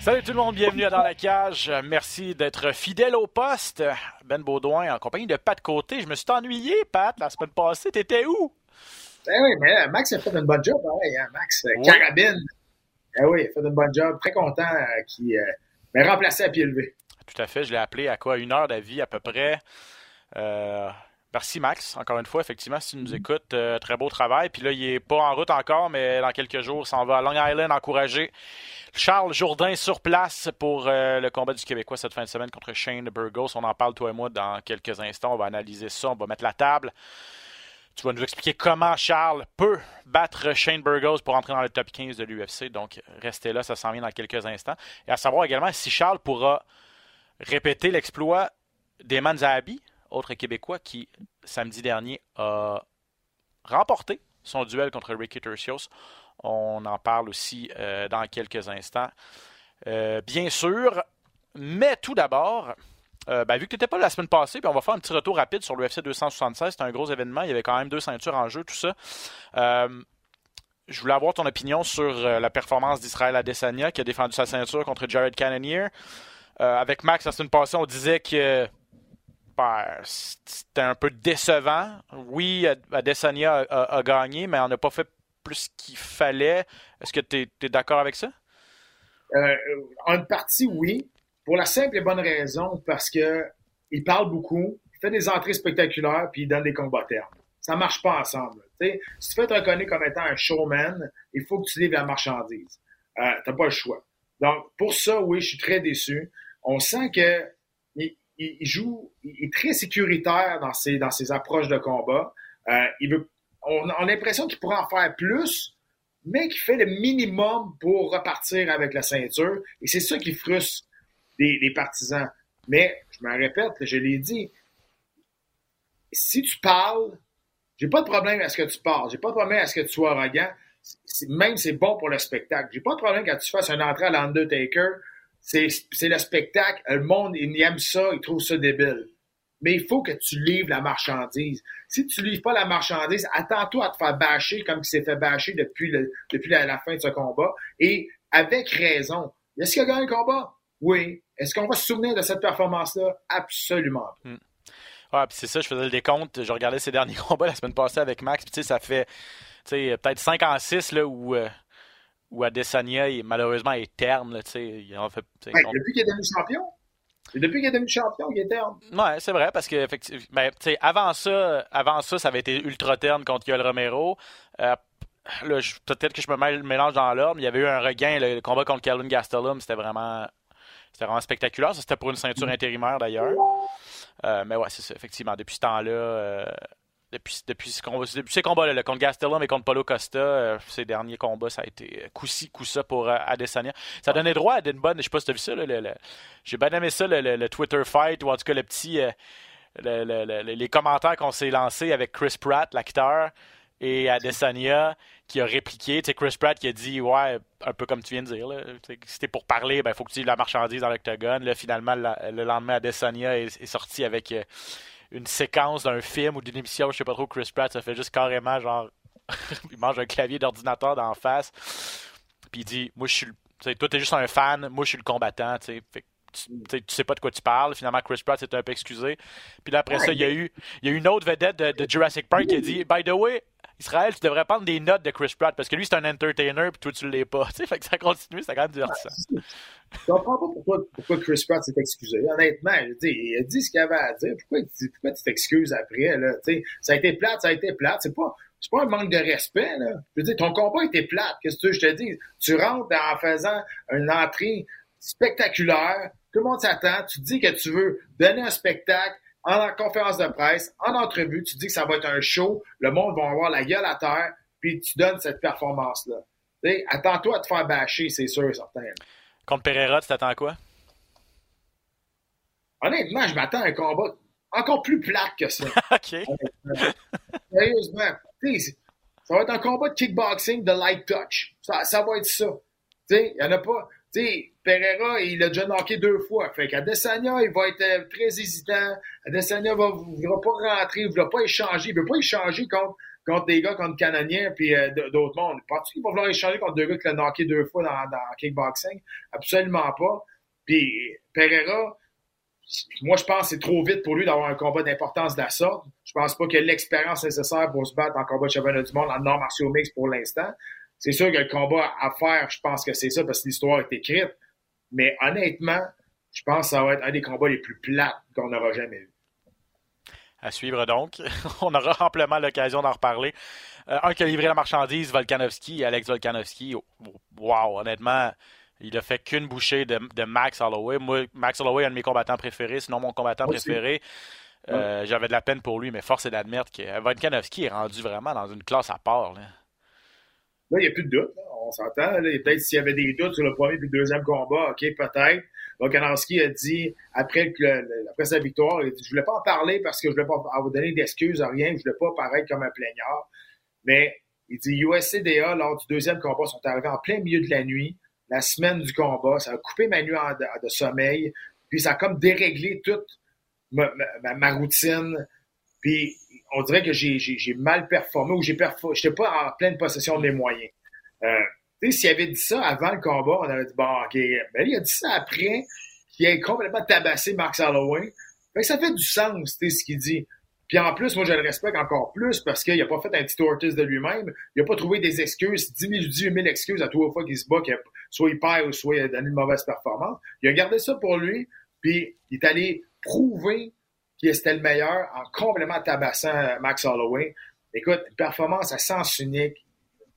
Salut tout le monde, bienvenue à Dans la Cage. Merci d'être fidèle au poste. Ben Baudouin en compagnie de Pat Côté. Je me suis ennuyé, Pat, la semaine passée. T'étais où? Ben oui, mais Max a fait une bonne job, pareil, hein, Max. euh. Carabine. Ben oui, il a fait une bonne job. Très content euh, qu'il euh, m'ait remplacé à pied levé. Tout à fait, je l'ai appelé à quoi? Une heure d'avis à peu près. Euh, merci Max, encore une fois, effectivement, si tu nous écoutes, euh, très beau travail. Puis là, il est pas en route encore, mais dans quelques jours, s'en va à Long Island encourager Charles Jourdain sur place pour euh, le combat du Québécois cette fin de semaine contre Shane Burgos. On en parle, toi et moi, dans quelques instants. On va analyser ça, on va mettre la table. Tu vas nous expliquer comment Charles peut battre Shane Burgos pour entrer dans le top 15 de l'UFC. Donc, restez là, ça s'en vient dans quelques instants. Et à savoir également si Charles pourra répéter l'exploit d'Eman Zahabi, autre Québécois qui, samedi dernier, a remporté son duel contre Ricky Tercios. On en parle aussi euh, dans quelques instants. Euh, bien sûr, mais tout d'abord, euh, ben, vu que tu n'étais pas la semaine passée, puis on va faire un petit retour rapide sur l'UFC 276. C'était un gros événement. Il y avait quand même deux ceintures en jeu, tout ça. Je voulais avoir ton opinion sur la performance d'Israël Adesanya qui a défendu sa ceinture contre Jared Cannonier. Avec Max, la semaine passée, on disait que c'était un peu décevant. Oui, Adesanya a, gagné, mais on n'a pas fait plus qu'il fallait. Est-ce que tu es, d'accord avec ça? Euh, en partie, oui. Pour la simple et bonne raison, parce que il parle beaucoup, il fait des entrées spectaculaires, puis il donne des combats termes. Ça marche pas ensemble. Si tu veux être reconnu comme étant un showman, il faut que tu livres la marchandise. Euh, T'as pas le choix. Donc, pour ça, oui, je suis très déçu. On sent que il, joue, il est très sécuritaire dans ses, dans ses approches de combat. Euh, il veut, on, a l'impression qu'il pourrait en faire plus, mais qu'il fait le minimum pour repartir avec la ceinture. Et c'est ça qui frustre les, partisans. Mais, je me répète, je l'ai dit, si tu parles, j'ai pas de problème à ce que tu parles, j'ai pas de problème à ce que tu sois arrogant. Même c'est bon pour le spectacle. J'ai pas de problème quand tu fasses une entrée à l'Undertaker. C'est le spectacle. Le monde, il aime ça, il trouve ça débile. Mais il faut que tu livres la marchandise. Si tu livres pas la marchandise, attends-toi à te faire bâcher comme il s'est fait bâcher depuis, le, depuis la, fin de ce combat. Et avec raison. Est-ce qu'il a gagné le combat? Oui. Est-ce qu'on va se souvenir de cette performance-là? Absolument. pas. Ah, puis c'est ça, je faisais le décompte. Je regardais ses derniers combats la semaine passée avec Max. Puis ça fait peut-être 5 en 6 là, où, euh, où Adesanya, il- malheureusement, est terne. Là, il en fait, Ouais, depuis qu'il est devenu champion. Depuis qu'il est devenu champion qu'il est terne. Ouais, c'est vrai, parce que ben, avant ça, avant ça, ça avait été ultra terne contre Yoel Romero. Euh, peut-être que je me mélange dans l'ordre, mais il y avait eu un regain, le, le combat contre Calvin Gastelum, c'était vraiment, c'était vraiment spectaculaire. Ça, c'était pour une ceinture intérimaire d'ailleurs. Euh, mais ouais, c'est ça, effectivement. Depuis ce temps-là, euh, depuis, depuis, ce combat- depuis ces combats-là, là, contre Gastelum et contre Paulo Costa, euh, ces derniers combats, ça a été euh, coup-ci, coup-ça pour euh, Adesanya. Ça donnait droit à une bonne, je sais pas si tu as vu ça, le- j'ai bien aimé ça, le, Twitter fight, ou en tout cas le petit, euh, le- le- le- les commentaires qu'on s'est lancés avec Chris Pratt, l'acteur, et Adesanya, qui a répliqué. Tu Chris Pratt qui a dit, ouais, un peu comme tu viens de dire, là, si t'es pour parler, ben, faut que tu aies la marchandise dans l'octogone. Finalement, le lendemain, Adesanya est, sorti avec une séquence d'un film ou d'une émission, je sais pas trop, Chris Pratt, ça fait juste carrément genre, il mange un clavier d'ordinateur d'en face, puis il dit, moi, je suis, toi, t'es juste un fan, moi, je suis le combattant, tu sais. Tu, tu sais, pas de quoi tu parles. Finalement, Chris Pratt s'est un peu excusé. Puis là, après ça, il y a eu, une autre vedette de, Jurassic Park qui a dit By the way, Israël, tu devrais prendre des notes de Chris Pratt parce que lui, c'est un entertainer, puis toi, tu l'es pas. Tu sais, fait que ça continue, c'est quand même divertissant. Je comprends pas pourquoi, Chris Pratt s'est excusé. Honnêtement, il a dit ce qu'il avait à dire. Pourquoi, pourquoi tu t'excuses après? Là? Ça a été plate, ça a été plate. C'est pas, pas un manque de respect. Là. Je veux dire, ton combat était plate. Qu'est-ce que tu veux je te dis? Tu rentres en faisant une entrée spectaculaire. Tout le monde s'attend. Tu te dis que tu veux donner un spectacle. en conférence de presse, en entrevue, tu dis que ça va être un show, le monde va avoir la gueule à terre, puis tu donnes cette performance-là. Attends-toi à te faire bâcher, c'est sûr, certain. Contre Pereira, tu t'attends quoi? Honnêtement, je m'attends à un combat encore plus plate que ça. OK. Sérieusement. Ça va être un combat de kickboxing de light touch. Ça, ça va être ça. Il n'y en a pas. sais, Pereira, il a déjà knocké deux fois. Fait qu'Adesanya, il va être euh, très hésitant. Adesanya va, ne va pas rentrer, il ne va pas échanger. Il veut pas échanger contre, contre des gars contre Canonnier puis euh, d'autres mondes. Penses-tu qu'il va vouloir échanger contre deux gars qui l'ont knocké deux fois dans, dans kickboxing? Absolument pas. Puis Pereira, moi, je pense que c'est trop vite pour lui d'avoir un combat d'importance de la sorte. Je pense pas qu'il ait l'expérience nécessaire pour se battre en combat de championnat du monde en nord martiaux mix pour l'instant. C'est sûr que le combat à faire, je pense que c'est ça parce que l'histoire est écrite. Mais honnêtement, je pense que ça va être un des combats les plus plats qu'on aura jamais eu. À suivre donc. On aura amplement l'occasion d'en reparler. Euh, un qui a livré la marchandise, Volkanovski, Alex Volkanovski. Wow, honnêtement, il a fait qu'une bouchée de, Max Holloway. Moi, Max Holloway est un de mes combattants préférés, sinon mon combattant préféré. Euh, j'avais de la peine pour lui, mais force est d'admettre que Volkanovski est rendu vraiment dans une classe à part. Là, il n'y a plus de doute. On s'entend. Peut-être s'il y avait des doutes sur le premier et le deuxième combat, OK, peut-être. Volkanovski a dit, après, après sa victoire, il dit, je voulais pas en parler parce que je voulais pas vous donner d'excuses à rien, je voulais pas paraître comme un plaignard. Mais il dit, USCDA, lors du deuxième combat, sont arrivés en plein milieu de la nuit la semaine du combat. Ça a coupé ma nuit de, sommeil. Puis ça a comme déréglé toute ma, routine. Puis on dirait que j'ai mal performé ou j'ai performé. J'étais pas en pleine possession de mes moyens. Euh, s'il avait dit ça avant le combat, on aurait dit bon, ok. Mais il a dit ça après qu'il ait complètement tabassé Max Holloway. Fait ça fait du sens, tu sais, ce qu'il dit. Puis en plus, moi, je le respecte encore plus parce qu'il n'a pas fait un petit tortoise de lui-même. Il n'a pas trouvé des excuses, 10 000, 000 excuses à trois fois qu'il se bat, qu'il soit il perd ou soit il a donné une mauvaise performance. Il a gardé ça pour lui, puis il est allé prouver qu'il était le meilleur en complètement tabassant Max Holloway. Écoute, performance à sens unique,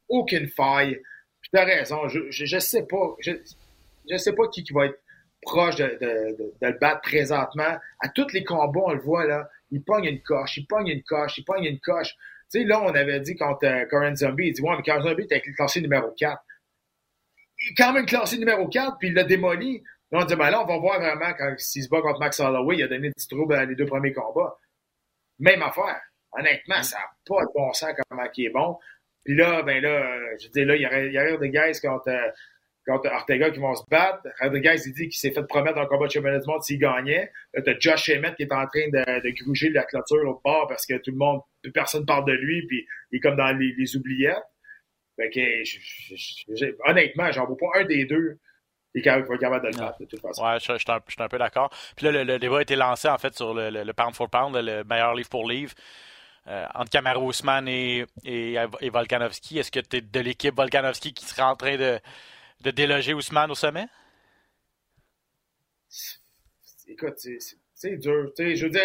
aucune faille. Puis t'as raison, je, je, sais pas, je, je sais pas qui, qui va être proche de, le battre présentement. À tous les combats, on le voit là, il pogne une coche, il pogne une coche, il pogne une coche. Tu sais, là, on avait dit contre euh, Zombie, il dit Ouais, mais Corinne Zombie était classé numéro 4. Il est quand même classé numéro 4, puis il l'a démoli. Là, on dit ben là, on va voir vraiment quand s'il se bat contre Max Holloway, il a donné du trouble dans les deux premiers combats. Même affaire. Honnêtement, ça n'a pas de bon sens comment il est bon. Puis là, ben là, je dis là, il y aurait, il y aurait euh, contre Ortega qui vont se battre. Rodriguez, il dit qu'il s'est fait promettre un combat de championnat du monde s'il gagnait. Là, t'as Josh Emmett qui est en train de, de gruger la clôture au bord parce que tout le monde, personne parle de lui, puis il est comme dans les, les oubliettes. Fait que, honnêtement, j'en vois pas un des deux est capable de le battre, de toute façon. Ouais, je, suis un, peu d'accord. Puis là, le, débat a été lancé, en fait, sur le, le, pound for pound, le meilleur livre pour livre. Euh, entre Kamaru Usman et, et, et Volkanovski. Est-ce que tu es de l'équipe Volkanovski qui serait en train de, de déloger Ousmane au sommet? Écoute, c'est dur. je veux dire,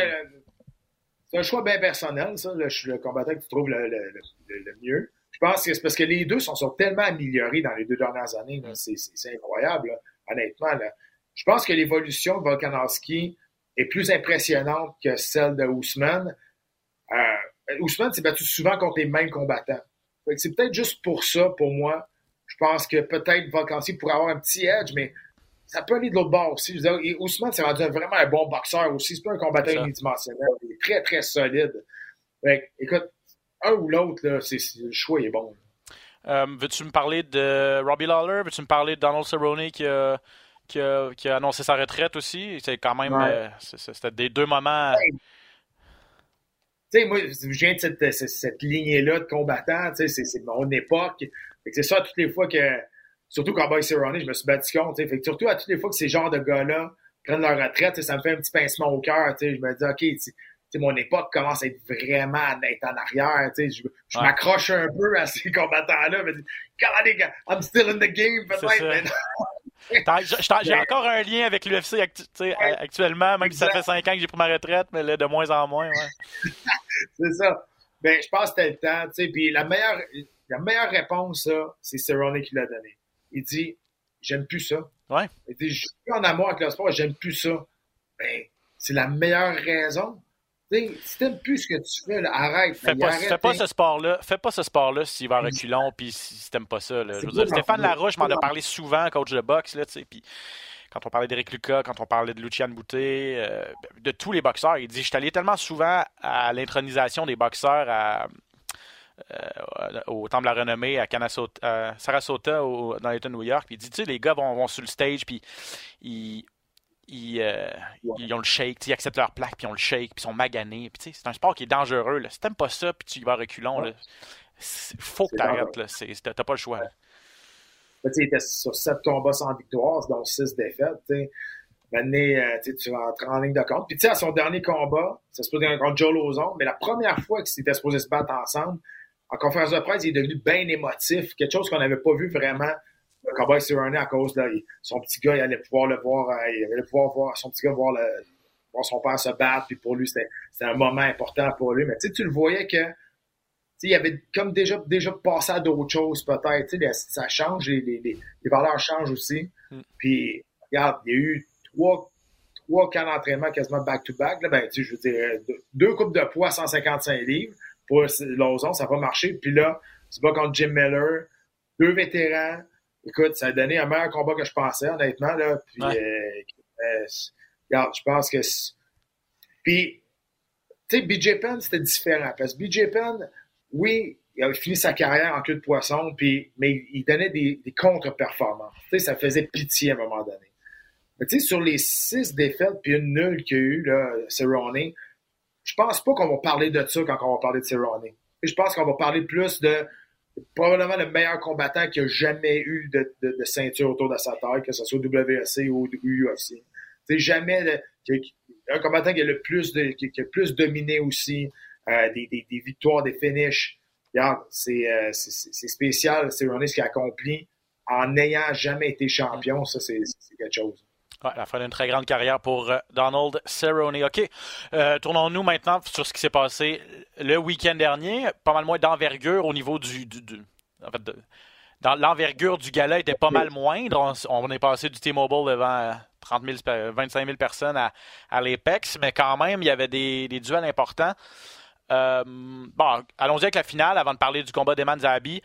c'est un choix bien personnel, ça. je suis le combattant que tu trouves le, mieux. Je pense que c'est parce que les deux sont, sont, tellement améliorés dans les deux dernières années. C'est incroyable, honnêtement. Je pense que l'évolution de Volkanovski est plus impressionnante que celle de Ousmane. Euh, Ousmane s'est battu souvent contre les mêmes combattants. C'est peut-être juste pour ça, pour moi, je pense que peut-être Volkanovski pourrait avoir un petit edge, mais ça peut aller de l'autre bord aussi. et Ousmane, c'est rendu vraiment un bon boxeur aussi. C'est pas un combattant unidimensionnel. Il est très, très solide. écoute, un ou l'autre, le choix est bon. Euh, veux-tu me parler de Robbie Lawler? Veux-tu me parler de Donald Cerrone qui a, qui a, annoncé sa retraite aussi? C'est quand même. Euh, c'était des deux moments. Tu sais, moi, je viens de cette, cette, lignée-là de combattants. C'est mon époque c'est ça, toutes les fois que, surtout quand Boy Cerrone, je me suis battu contre, fait que surtout à toutes les fois que ces genres de gars-là prennent leur retraite, ça me fait un petit pincement au cœur, je me dis, OK, mon époque commence à être vraiment à être en arrière, je, je m'accroche un peu à ces combattants-là, mais comment les gars, I'm still in the game, peut-être, J'ai encore un lien avec l'UFC actuellement, même si ça fait cinq ans que j'ai pris ma retraite, mais là, de moins en moins. Ouais. c'est ça. Ben, je pense que c'était le temps. Puis la meilleure, la meilleure réponse, c'est Cerrone qui l'a donné. Il dit J'aime plus ça. Ouais. Il dit Je suis en amour avec le sport, j'aime plus ça. Ben, c'est la meilleure raison. Si t'aimes plus ce que tu fais, là, arrête. Fais pas, fais pas ce sport-là. Fais pas ce sport-là s'il va à reculons puis si t'aimes pas ça. Là. Je veux dire, Stéphane Larouche m'en a parlé souvent, coach de boxe, là, tu sais, puis quand on parlait d'Éric Lucas, quand on parlait de Lucian Boutet, euh, de tous les boxeurs, il dit Je suis allé tellement souvent à l'intronisation des boxeurs à, euh, au Temple de la Renommée à, Sarasota, dans l'État de New York. Puis il dit Tu sais, les gars vont, vont sur le stage, puis ils euh, ils, ont le shake, ils acceptent leur plaque, puis ils ont le shake, puis ils sont maganés. Puis, c'est un sport qui est dangereux. Là. Si t'aimes pas ça, puis tu y vas reculons, il faut que t'arrêtes. T'as pas le choix. il était sur 7 combats sans victoire, dont 6 défaites. Maintenant, euh, tu vas entrer en ligne de compte. Puis, tu sais, à son dernier combat, ça se passe contre Joe Lozon, mais la première fois qu'ils étaient supposés se battre ensemble, en conférence de presse, il est devenu bien émotif, quelque chose qu'on n'avait pas vu vraiment le combat Cerrone à cause de son petit gars, il allait pouvoir le voir, euh, il allait pouvoir voir son petit gars voir, le, voir son père se battre, puis pour lui, c'était un moment important pour lui. Mais tu tu le voyais que il avait comme déjà, déjà passé à d'autres choses, peut-être. Ça change, les, les, les, valeurs changent aussi. Mm. Puis, regarde, il y a eu trois, trois camps d'entraînement quasiment back-to-back. Ben, je veux dire, deux, coupes de poids à 155 livres. Pour Lozon, ça va marcher. Puis là, c'est pas contre Jim Miller, deux vétérans, écoute, ça a donné un meilleur combat que je pensais, honnêtement. Là. Puis, euh, euh, regarde, je pense que. Puis, tu sais, BJ Penn, c'était différent. Parce que BJ Penn, oui, il avait fini sa carrière en queue de poisson, puis, mais il donnait des, contre-performances. Tu sais, ça faisait pitié à un moment donné. Mais tu sais, sur les six défaites puis une nulle qu'il y a eu, là, Cerrone, je pense pas qu'on va parler de ça quand on va parler de Cerrone. Je pense qu'on va parler plus de probablement le meilleur combattant qui a jamais eu de, ceinture autour de sa taille, que ce soit WSC ou UFC. C'est jamais un combattant qui a le plus de, qui, a plus dominé aussi euh, des, victoires, des finishes. Regarde, c'est euh, spécial, c'est ce qu'il a accompli en n'ayant jamais été champion. Ça, c'est quelque chose. Ouais, la fin d'une très grande carrière pour euh, Donald Cerrone. OK. Euh, tournons-nous maintenant sur ce qui s'est passé le week-end dernier. Pas mal moins d'envergure au niveau du. en fait, dans l'envergure du gala était pas mal moindre. On, est passé du T-Mobile devant 30 000, 25 000 personnes à, à l'Apex, mais quand même, il y avait des, duels importants. Euh, bon, allons-y avec la finale avant de parler du combat d'Eman Zahabi.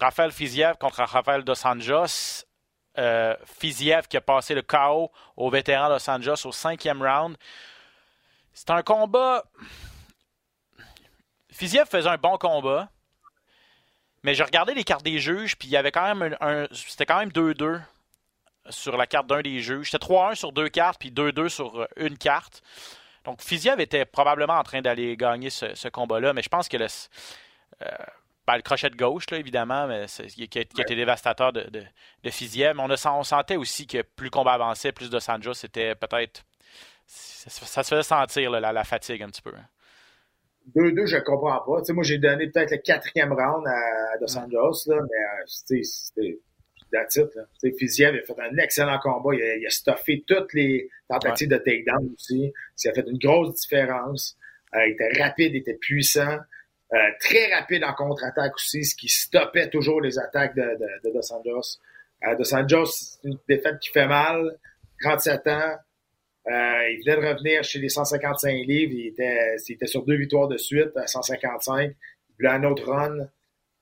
Raphaël Fiziev contre Rafael Dos Anjos euh, Fiziev qui a passé le KO au vétéran Los Angeles au cinquième round. C'est un combat. Fiziev faisait un bon combat. Mais j'ai regardé les cartes des juges, puis il y avait quand même un. C'était quand même 2-2 sur la carte d'un des juges. C'était 3-1 sur deux cartes, puis 2-2 sur euh, une carte. Donc Fiziev était probablement en train d'aller gagner ce, combat-là, mais je pense que le, euh, ben, le crochet de gauche, là, évidemment, mais qui, a, été dévastateur de, de, de Mais on, on, sentait aussi que plus le combat avançait, plus de Sanjo, c'était peut-être. Ça, se faisait sentir la, fatigue un petit peu. 2-2, je ne comprends pas. moi, j'ai donné peut-être le quatrième round à Dos Anjos, là, mais euh, c'était it. Fiziev a fait un excellent combat. Il a, il a stuffé toutes les tentatives de takedown aussi. Ça a fait une grosse différence. Euh, il était rapide, il était puissant. Euh, très rapide en contre-attaque aussi, ce qui stoppait toujours les attaques de, de, de Dos Anjos. Euh, Dos Anjos, c'est une défaite qui fait mal. 37 ans. Euh, il venait de revenir chez les 155 livres. Il était, il était sur deux victoires de suite à 155. Il voulait un autre run.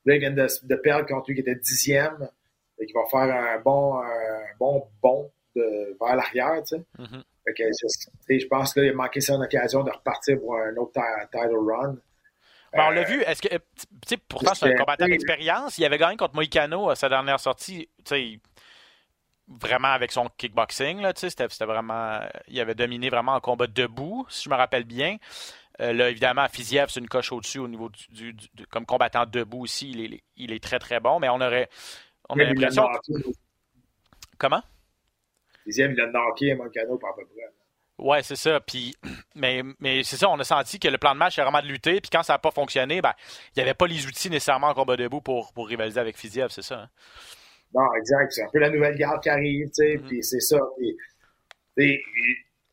Là, il vient de, de perdre contre lui qui était dixième. Et qui va faire un bon, un bon bond de, vers l'arrière, tu sais. Mm-hmm. je, pense qu'il a manqué son occasion de repartir pour un autre title run. Ben, on l'a vu. Est-ce que, pourtant, c'est un combattant d'expérience. Il avait gagné contre Moïcano à sa dernière sortie. Vraiment avec son kickboxing, là, c'était, vraiment. Il avait dominé vraiment en combat debout, si je me rappelle bien. Euh, là, évidemment, Fiziev, c'est une coche au-dessus au niveau du, comme combattant debout aussi. Il est, il est, très très bon, mais on aurait. On a l'impression. Comment? Fiziev, il a knocké Moïcano par peu près. Ouais, c'est ça. Puis, mais, mais c'est ça, on a senti que le plan de match, c'est vraiment de lutter. Puis quand ça n'a pas fonctionné, ben, il n'y avait pas les outils nécessairement en combat debout pour, pour rivaliser avec Fiziev, c'est ça. Hein? Non, exact. C'est un peu la nouvelle garde qui arrive, tu sais. Mm-hmm. Puis c'est ça. Puis,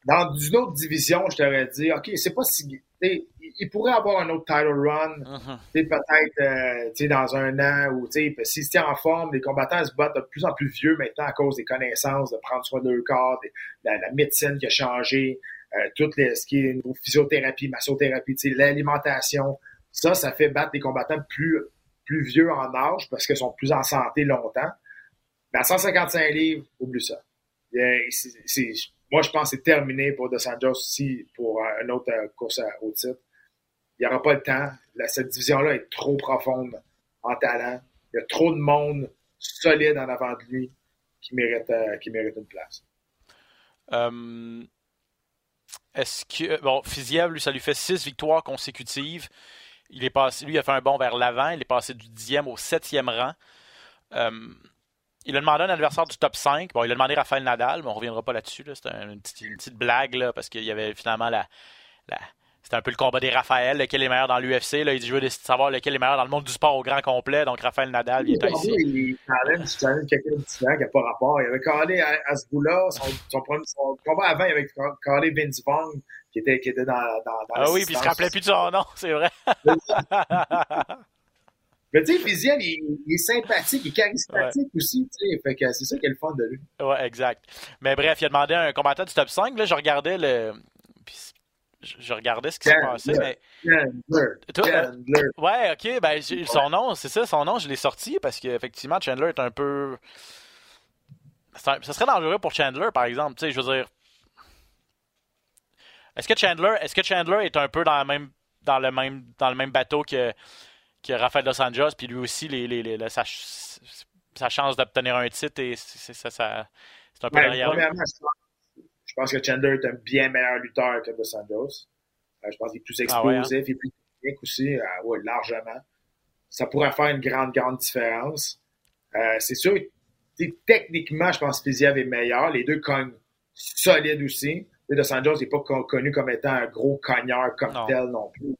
dans une autre division, je t'aurais dit, OK, c'est pas si il pourrait avoir un autre title run, uh-huh. peut-être euh, dans un an ou s'il se tient en forme, les combattants se battent de plus en plus vieux maintenant à cause des connaissances, de prendre soin de leur corps, la, médecine qui a changé. euh, tout les, ce qui est une physiothérapie, massothérapie, l'alimentation. Ça, ça fait battre des combattants plus, plus vieux en âge parce qu'ils sont plus en santé longtemps. Mais à 155 livres, oublie ça. C'est, moi, je pense que c'est terminé pour Dos Anjos aussi pour une autre course au titre. Il n'y aura pas le temps. cette division-là est trop profonde en talent. Il y a trop de monde solide en avant de lui qui mérite, euh, une place. Euh, est-ce que. Bon, Fiziev, lui, ça lui fait six victoires consécutives. Il est passé, lui, il a fait un bond vers l'avant. Il est passé du 10e au 7e rang. Euh, il a demandé un adversaire du top 5. Bon, il a demandé Raphaël Nadal, mais on ne reviendra pas là-dessus. C'était une, petite, blague, là, parce qu'il y avait finalement la, la, c'était un peu le combat des Raphaël, lequel est meilleur dans l'UFC. Il dit Je veux savoir lequel est meilleur dans le monde du sport au grand complet. Donc Raphaël Nadal, il est ici. Il challenge, quelqu'un de différent qui n'a pas rapport. Il avait calé Asboula, son, son, son, combat avant, il avait calé Vince qui était, qui était dans, dans, dans Ah oui, puis il se rappelait plus de son nom, c'est vrai. Mais tu sais, Fiziel, il, est sympathique, il est charismatique aussi, tu sais. Fait que c'est ça qui est le fun de lui. Ouais, exact. Mais bref, il a demandé un combattant du top 5. Là, je regardais le je, regardais ce qui s'est passé. Mais... Chandler, Ouais, ok. Ben, son nom, c'est ça, son nom, je l'ai sorti parce qu'effectivement, Chandler est un peu. Ça serait dangereux pour Chandler, par exemple. Tu sais, je veux dire. Est-ce que Chandler, est-ce que Chandler est un peu dans, la même, dans le même dans le même bateau que, que Rafael Dos Anjos, puis lui aussi les, les, les, sa, sa, chance d'obtenir un titre et c'est ça, ça c'est un peu ben, derrière. Je pense que Chandler est un bien meilleur lutteur que Dos Santos. Euh, je pense qu'il est plus ah hein? explosif et plus technique aussi. Euh, oui, largement. Ça pourrait faire une grande, grande différence. Euh, c'est sûr, techniquement, je pense que Fiziev est meilleur. Les deux cognent solides aussi. Dos Santos n'est pas connu comme étant un gros cogneur comme tel non plus.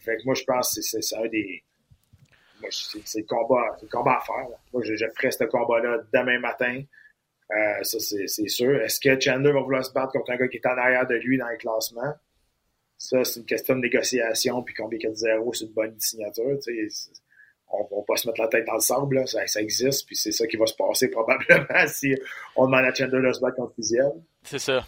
Fait que moi, je pense que c'est un des. C'est le combat, à faire. Moi, je, ferais ce combat-là demain matin. Euh, ça, c'est sûr. Est-ce que Chandler va vouloir se battre contre un gars qui est en arrière de lui dans le classement? Ça, c'est une question de négociation, puis combien il y a de zéro, c'est une bonne signature. On ne va pas se mettre la tête dans le sable, Ça, ça, existe, puis c'est ça qui va se passer probablement si on demande à Chandler de se battre contre Fiziel. C'est ça.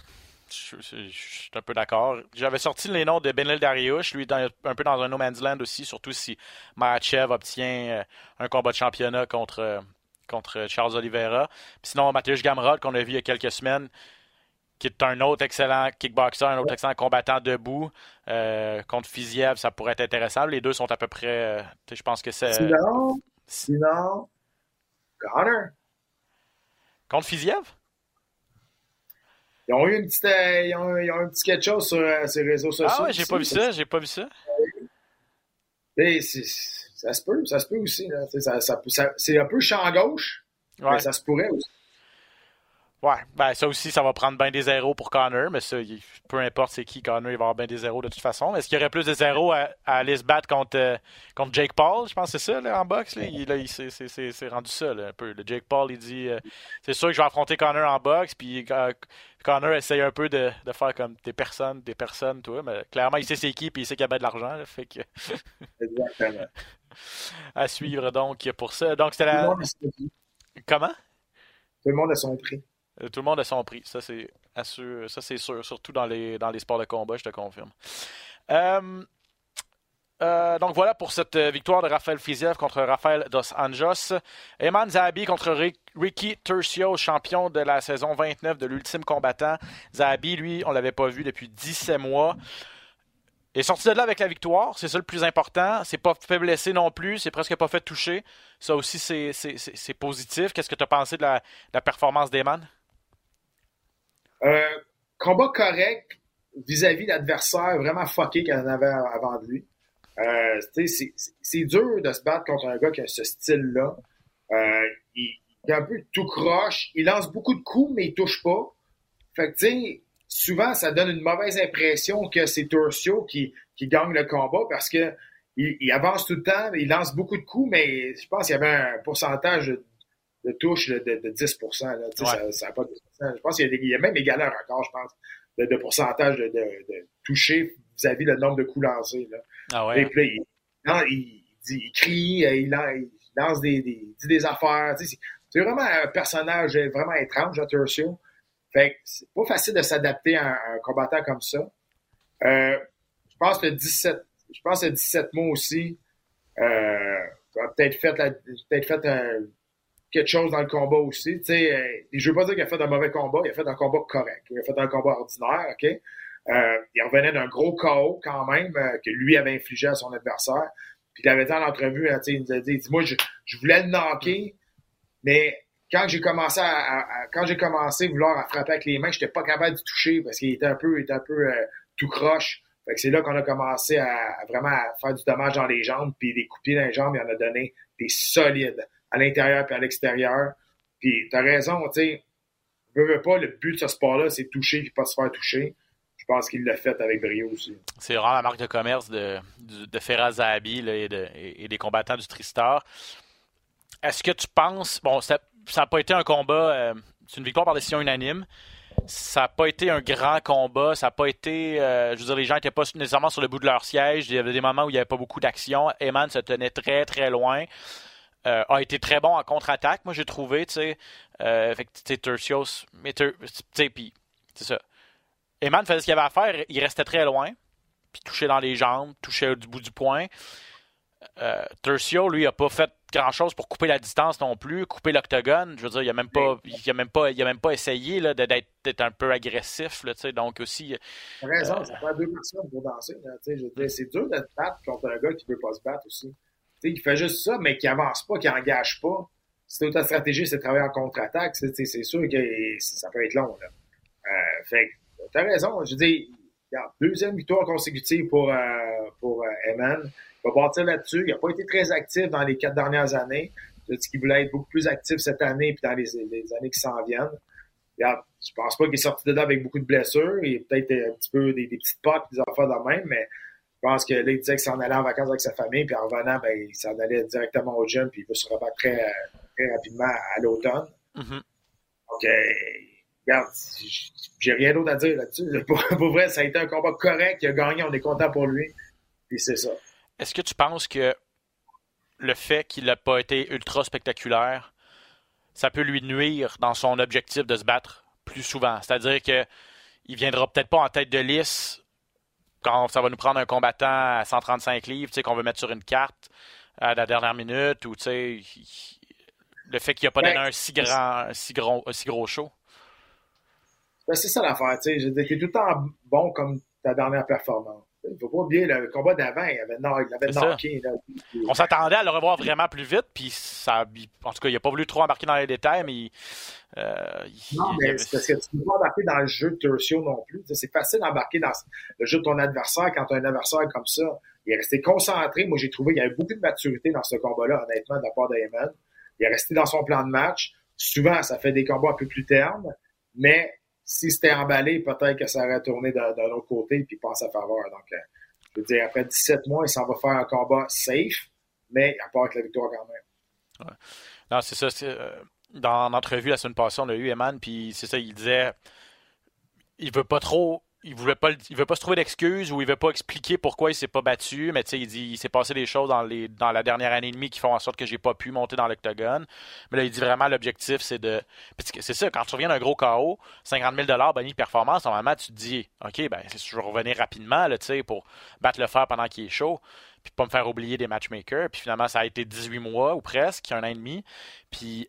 Je, suis un peu d'accord. J'avais sorti les noms de Benel Dariush, lui un peu dans un no man's land aussi, surtout si Mahachev obtient euh, un combat de championnat contre, euh, contre Charles Oliveira. sinon, Mathieu Gamrod, qu'on a vu il y a quelques semaines, qui est un autre excellent kickboxer, un autre excellent combattant debout. Euh, contre Fiziev, ça pourrait être intéressant. Les deux sont à peu près. Euh, je pense que c'est. Sinon, sinon, Connor. Contre Fiziev? Ils ont eu une petite, euh, ils, ont, ils ont un petit quelque chose sur, sur les réseaux sociaux. Ah ouais, j'ai pas vu ça, j'ai pas vu ça. c'est ça se peut, ça se peut aussi. Là. Ça, ça, ça, c'est un peu champ gauche, mais ça se pourrait aussi. Ouais, ben ça aussi, ça va prendre bien des zéros pour Connor, mais ça, peu importe c'est qui, Connor, il va avoir bien des zéros de toute façon. Est-ce qu'il y aurait plus de zéros à, aller se battre contre, euh, contre Jake Paul? Je pense que c'est ça, là, en boxe. Là. Il, là, c'est, rendu ça, là, un peu. Le Jake Paul, il dit euh, c'est sûr que je vais affronter Connor en boxe, puis euh, Connor essaye un peu de, de, faire comme des personnes, des personnes, toi, mais clairement, il sait c'est qui, puis il sait qu'il y a bien de l'argent, fait que... Exactement. à suivre, donc, pour ça. Donc, c'était la... Comment? Tout le monde a son prix. Euh, tout le monde a son prix, ça c'est ça c'est sûr, surtout dans les, dans les sports de combat, je te confirme. Euh, euh, donc voilà pour cette victoire de Rafael Fiziev contre Rafael Dos Anjos. Eman Zahabi contre Ricky Tercio, champion de la saison 29 de l'Ultime Combattant. Zahabi, lui, on l'avait pas vu depuis 17 mois. Il est sorti de là avec la victoire, c'est ça le plus important. C'est pas fait blesser non plus, c'est presque pas fait toucher. Ça aussi, c'est positif. Qu'est-ce que tu as pensé de la, performance d'Eman? Euh, combat correct vis-à-vis l'adversaire vraiment fucké qu'il en avait avant de lui. Euh, c'est dur de se battre contre un gars qui a ce style-là. Euh, il, est un peu tout croche. Il lance beaucoup de coups, mais il touche pas. Fait que, tu sais, souvent, ça donne une mauvaise impression que c'est Turcio qui, qui gagne le combat parce que il, avance tout le temps, il lance beaucoup de coups, mais je pense qu'il y avait un pourcentage de de touche de, de, 10 là, ça, ça pas Je pense qu'il y, a y a même égalé un record, je pense, de, de pourcentage de, de, toucher vis-à-vis le nombre de coups lancés. Là. Ah puis il, il, dit, il crie, il, lance des, des, dit des affaires. C'est vraiment un personnage vraiment étrange, Turcio. Fait que c'est pas facile de s'adapter à, un combattant comme ça. Euh, je pense que 17, je pense que 17 mois aussi, euh, peut-être fait, peut-être fait euh, quelque chose dans le combat aussi. Tu sais, euh, je veux pas dire qu'il a fait un mauvais combat, il a fait un combat correct. Il a fait un combat ordinaire, OK? Euh, il revenait d'un gros chaos quand même euh, que lui avait infligé à son adversaire. Puis il avait dit en entrevue, hein, il nous a dit, moi, je, je voulais le knocker, mais quand j'ai commencé à, quand j'ai commencé à vouloir frapper avec les mains, j'étais pas capable de toucher parce qu'il était un peu, il était un peu euh, tout croche. Fait que c'est là qu'on a commencé à, vraiment à faire du dommage dans les jambes, puis des coups dans les jambes, il en a donné des solides à l'intérieur puis à l'extérieur. Puis t'as raison, tu sais, veux, veux pas, le but de ce sport-là, c'est toucher puis pas se faire toucher. Je pense qu'il l'a fait avec brio aussi. C'est vraiment la marque de commerce de, de, Ferraz et, et, des combattants du Tristar. Est-ce que tu penses, bon, ça n'a pas été un combat, euh, c'est une victoire par décision unanime. Ça n'a pas été un grand combat. Ça n'a pas été. Euh, je veux dire, les gens n'étaient pas nécessairement sur le bout de leur siège. Il y avait des moments où il n'y avait pas beaucoup d'action. Eman se tenait très, très loin. Euh, a été très bon en contre-attaque, moi j'ai trouvé, tu sais. Fait que, tu sais, c'est ça. Eman faisait ce qu'il avait à faire, il restait très loin, puis touchait dans les jambes, touchait du bout du poing. Euh, Tercio, lui, a pas fait grand-chose pour couper la distance non plus, couper l'octogone. Je veux dire, il a même pas, il a même pas, il a même pas essayé là, d'être, un peu agressif. Là, donc aussi. T'as raison, ça fait deux personnes pour danser. c'est dur de te battre contre un gars qui veut pas se battre aussi il fait juste ça, mais qui avance pas, qui engage pas. Si ta stratégie, c'est de travailler en contre-attaque, c'est sûr que ça peut être long. Là. Euh, fait t'as raison. Je dis, deuxième victoire consécutive pour, euh, pour euh, Eman. Il va partir là-dessus. Il n'a pas été très actif dans les quatre dernières années. Il dit qu'il voulait être beaucoup plus actif cette année et dans les, années qui s'en viennent. Regarde, je pense pas qu'il est sorti de là avec beaucoup de blessures. Il peut-être un petit peu des, petites potes, des affaires de même, mais je pense que là, il disait qu'il s'en allait en vacances avec sa famille, puis en revenant, ben, il s'en allait directement au gym, puis il va se rebattre très, très rapidement à l'automne. Donc, euh, regarde, j'ai rien d'autre à dire là-dessus. Pour, vrai, ça a été un combat correct, il a gagné, on est content pour lui, puis c'est ça. Est-ce que tu penses que le fait qu'il n'a pas été ultra spectaculaire, ça peut lui nuire dans son objectif de se battre plus souvent? C'est-à-dire que il viendra peut-être pas en tête de liste quand ça va nous prendre un combattant à 135 livres, tu sais, qu'on veut mettre sur une carte à la dernière minute, ou tu sais, le fait qu'il n'y a pas donné un si grand, si gros, si gros show. Ben, c'est ça l'affaire, tu sais. Tu es tout le temps bon comme ta dernière performance. Il ne faut pas oublier le combat d'avant, il avait, il avait knocké. On s'attendait à le revoir vraiment plus vite, puis ça, en tout cas, il n'a pas voulu trop embarquer dans les détails, mais. Euh, non, mais c'est parce que tu ne peux pas embarquer dans le jeu de Tertio non plus. C'est facile d'embarquer dans le jeu de ton adversaire quand tu as un adversaire comme ça. Il est resté concentré. Moi, j'ai trouvé qu'il y avait beaucoup de maturité dans ce combat-là, honnêtement, de la part d'Ayman. Il est resté dans son plan de match. Souvent, ça fait des combats un peu plus ternes, mais si c'était emballé, peut-être que ça aurait tourné d'un autre côté puis en sa faveur. Donc, euh, je veux dire, après 17 mois, il s'en va faire un combat safe, mais à part avec la victoire quand même. Ouais. Non, c'est ça. Euh, dans l'entrevue la semaine passée, on a eu puis c'est ça, il disait il veut pas trop il voulait pas il veut pas se trouver d'excuses ou il veut pas expliquer pourquoi il s'est pas battu mais tu sais il dit il s'est passé des choses dans les dans la dernière année et demie qui font en sorte que j'ai pas pu monter dans l'octogone. Mais là il dit vraiment l'objectif c'est de c'est ça quand tu reviens d'un gros KO 50 000 dollars de performance normalement tu te dis ok ben je vais revenir rapidement là tu sais pour battre le fer pendant qu'il est chaud puis pas me faire oublier des matchmakers. Puis finalement ça a été 18 mois ou presque un an et demi. Puis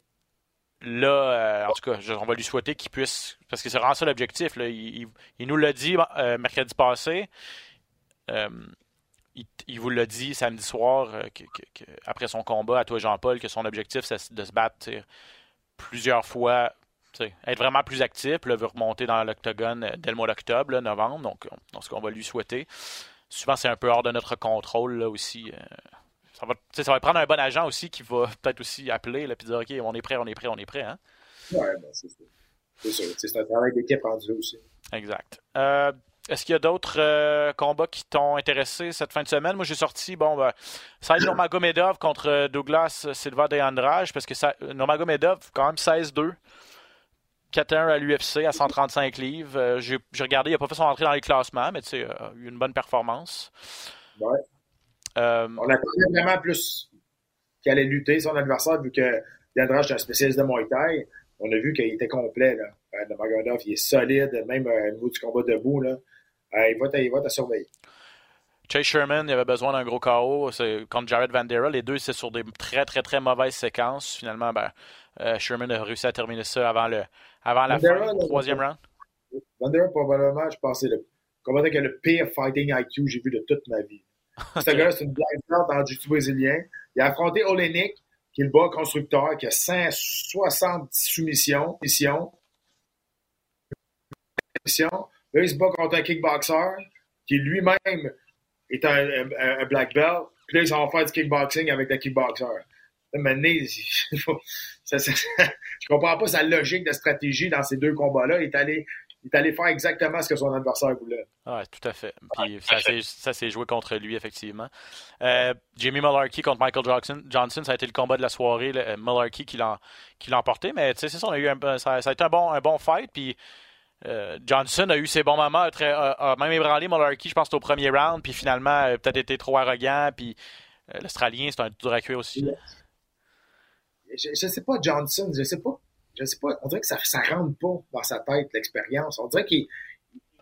là, euh, en tout cas, on va lui souhaiter qu'il puisse, parce que c'est vraiment ça l'objectif. Il, nous l'a dit euh, mercredi passé. Euh, il, vous l'a dit samedi soir, après son combat à toi, Jean-Paul, que son objectif, c'est de se battre plusieurs fois, être vraiment plus actif. Là, veut remonter dans l'octogone dès le mois d'octobre, novembre. Donc, ce qu'on va lui souhaiter. Souvent, c'est un peu hors de notre contrôle là aussi ça va, ça va prendre un bon agent aussi qui va peut-être aussi appeler et dire OK, on est prêt, on est prêt, on est prêt. Hein? Oui, ben, c'est sûr. C'est sûr. C'est un travail d'équipe rendu aussi. Exact. Euh, est-ce qu'il y a d'autres euh, combats qui t'ont intéressé cette fin de semaine? Moi, j'ai sorti, bon, ben, ça Nurmagomedov contre Douglas Silva de Andrade, parce que ça, Nurmagomedov, quand même 16-2. 4-1 à l'UFC à 135 livres. Euh, j'ai regardé, il n'a pas fait son entrée dans les classements, mais tu sais, eu une bonne performance. Ouais. Euh, on attendait vraiment plus qu'il allait lutter son adversaire, vu que Yandrage est un spécialiste de Muay Thai. On a vu qu'il était complet. Là. euh, Maganoff, il est solide, même au niveau du combat debout. Là. il va il va surveiller. Chase Sherman, il avait besoin d'un gros KO contre Jared Vandera. Les deux, c'est sur des très, très, très mauvaises séquences. Finalement, ben, Sherman a réussi à terminer ça avant, le, avant la fin, du troisième round. Vandera, probablement, je pense, c'est le combattant qui a le pire fighting IQ que j'ai vu de toute ma vie. Ce gars c'est une blague dans le jiu brésilien. Il a affronté Olenik, qui est le bas constructeur, qui a 160 soumissions. Missions. Là, il se bat contre un kickboxer qui lui-même est un, black belt. Puis là, ils vont faire du kickboxing avec le kickboxer. Maintenant, je comprends pas sa logique de stratégie dans ces deux combats-là. Il est allé il est allé faire exactement ce que son adversaire voulait. Oui, tout à fait. Puis ça s'est joué contre lui, effectivement. Euh, Jamie Mullarkey contre Michael Johnson, Johnson, ça a été le combat de la soirée. Là, Mullarkey qui l'a emporté, mais c'est ça, on a eu ça, a été un bon, un bon fight. Puis euh, Johnson a eu ses bons moments, très, a, même ébranlé Mullarkey, je pense, au premier round, puis finalement, a peut-être été trop arrogant. Puis euh, l'Australien, c'est un dur à cuire aussi. Je, ne sais pas, Johnson, je sais pas je sais pas, on dirait que ça, ça rentre pas dans sa tête, l'expérience. On dirait qu'il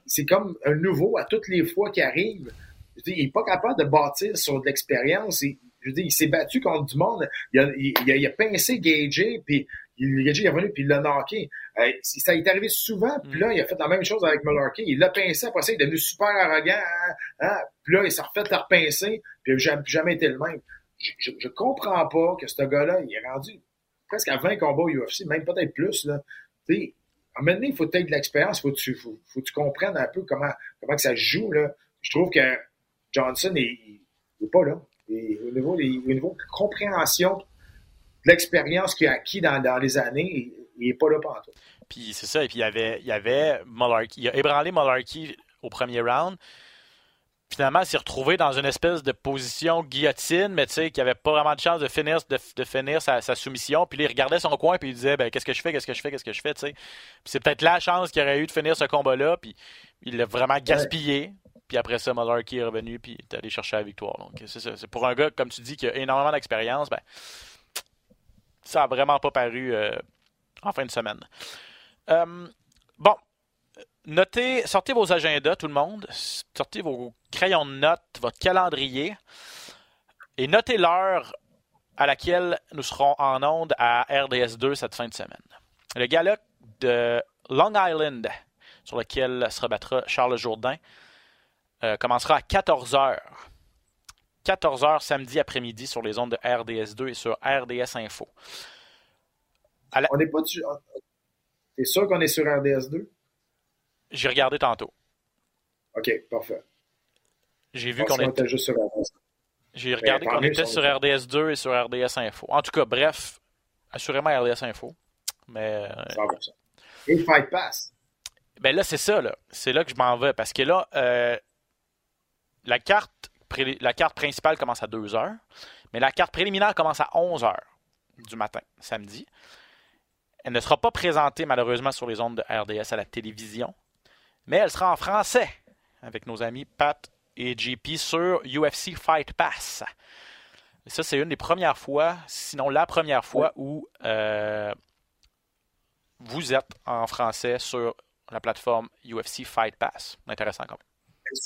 c'est comme un nouveau à toutes les fois qu'il arrive. Je dis, il est pas capable de bâtir sur de l'expérience. Je dis, il s'est battu contre du monde. Il a, il, a, pincé Gagey, puis Gagey est revenu, puis il l'a knocké. Euh, ça est arrivé souvent, puis là, il a fait la même chose avec Mullarkey. Il l'a pincé, après ça, il est devenu super arrogant. Hein, hein. puis là, il s'est refait le repincer, puis il n'a jamais, été le même. Je, je, comprends pas que ce gars-là, il est rendu presque à 20 combats UFC, même peut-être plus. Là. sais, à un il faut peut-être de l'expérience, il faut, tu, faut, que tu comprennes un peu comment, comment que ça se joue. Là. Je trouve que Johnson n'est pas là. au, niveau, au niveau de compréhension de l'expérience qu'il a acquis dans, dans les années, il n'est pas là tout. Puis c'est ça, et puis il y avait, il y avait il a ébranlé Mullarkey au premier round finalement, s'est retrouvé dans une espèce de position guillotine, mais tu sais, qui avait pas vraiment de chance de finir, de, finir sa, soumission. Puis il regardait son coin, puis il disait, ben, qu'est-ce que je fais, qu'est-ce que je fais, qu'est-ce que je fais, tu sais. c'est peut-être la chance qu'il aurait eu de finir ce combat-là, puis il l'a vraiment gaspillé. Puis après ça, Mullarkey est revenu, puis il est allé chercher la victoire. Donc, c'est ça. C'est pour un gars, comme tu dis, qui a énormément d'expérience, ben, ça a vraiment pas paru euh, en fin de semaine. Euh, bon, notez, sortez vos agendas, tout le monde. Sortez vos crayons de notes, votre calendrier. Et notez l'heure à laquelle nous serons en onde à RDS2 cette fin de semaine. Le gala de Long Island, sur lequel se rebattra Charles Jourdain, euh, commencera à 14h. 14h samedi après-midi sur les ondes de RDS2 et sur RDS Info. On n'est pas dessus. T'es sûr qu'on est sur RDS2? J'ai regardé tantôt. OK, parfait. J'ai vu qu'on était... juste sur RDS. J'ai regardé qu'on était sur RDS 2 et sur RDS Info. En tout cas, bref, assurément RDS Info. Mais. 100%. Et Fight Pass. Ben là, c'est ça, là. C'est là que je m'en vais. Parce que là, euh, la, carte la carte principale commence à 2 h, mais la carte préliminaire commence à 11 h du matin, samedi. Elle ne sera pas présentée malheureusement sur les ondes de RDS à la télévision mais elle sera en français avec nos amis Pat et JP sur UFC Fight Pass. ça, c'est une des premières fois, sinon la première fois où euh, vous êtes en français sur la plateforme UFC Fight Pass. Intéressant quand même.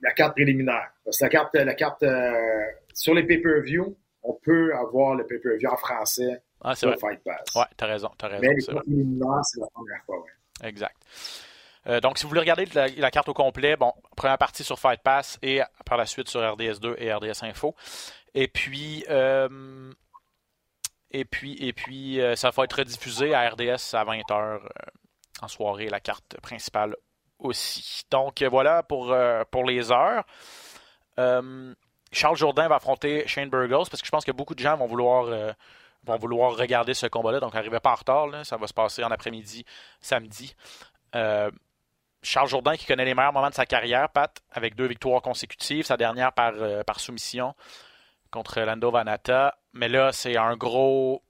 La carte préliminaire. Parce que la carte, la carte euh, sur les pay-per-view, on peut avoir le pay-per-view en français ah, sur Fight Pass. Ouais, t'as raison, as raison. Mais les préliminaires, c'est la première fois, ouais. Exact. Euh, donc, si vous voulez regarder la, carte au complet, bon, première partie sur Fight Pass et par la suite sur RDS2 et RDS Info. Et puis, euh, et puis, et puis euh, ça va être rediffusé à RDS à 20h en soirée, la carte principale aussi. Donc, voilà pour, pour les heures. Charles Jourdain va affronter Shane Burgos parce que je pense que beaucoup de gens vont vouloir vont vouloir regarder ce combat-là. Donc, n'arrivez pas en retard. Ça va se passer en après-midi, samedi. Charles Jourdain qui connaît les meilleurs moments de sa carrière, Pat, avec deux victoires consécutives, sa dernière par, euh, soumission contre Lando Vanata. Mais là, c'est un gros.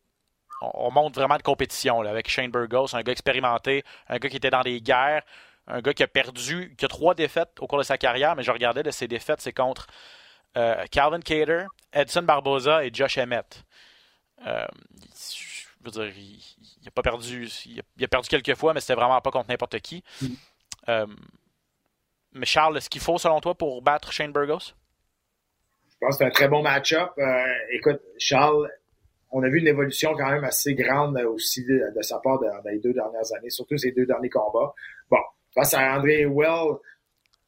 On, monte vraiment de compétition avec Shane Burgos, un gars expérimenté, un gars qui était dans des guerres, un gars qui a perdu, qui a trois défaites au cours de sa carrière, mais je regardais de ses défaites, c'est contre euh, Calvin Cater, Edson Barboza et Josh Emmett. Euh, je veux dire, il, a pas perdu. Il a, perdu quelques fois, mais c'était vraiment pas contre n'importe qui. Euh, mais Charles, est-ce qu'il faut, selon toi, pour battre Shane Burgos? Je pense que c'est un très bon match-up. Euh, écoute, Charles, on a vu une évolution quand même assez grande aussi de, sa part dans, les deux dernières années, surtout ses deux derniers combats. Bon, face à André Well,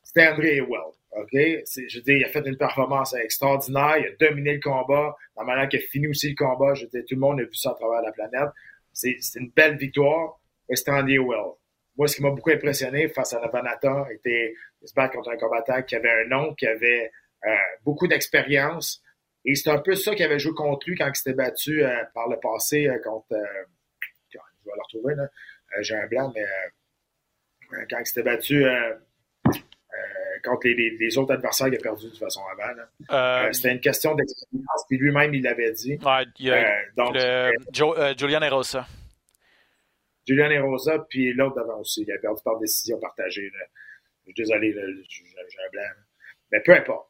c'était André Well. OK? Je veux dire, il a fait une performance extraordinaire. Il a dominé le combat. La manière qu'il a fini aussi le combat, je veux tout le monde a vu ça à travers la planète. C'est une belle victoire. Et c'était Andy Well. Moi, ce qui m'a beaucoup impressionné face à Navanata était de se battre contre un combattant qui avait un nom, qui avait euh, beaucoup d'expérience. Et c'est un peu ça qu'il avait joué contre lui quand il s'était battu euh, par le passé euh, contre. je vais le retrouver, là. J'ai un blanc, mais quand il s'était battu contre les, autres adversaires qu'il a perdu de toute façon avant. Euh, euh, c'était une question d'expérience, puis lui-même, il l'avait dit. Ouais, il y a, euh, donc, Julian Erosa. Julian Erosa, puis l'autre d'avant aussi. Il a perdu par décision partagée. Je suis désolé, j'ai un blanc. Mais peu importe.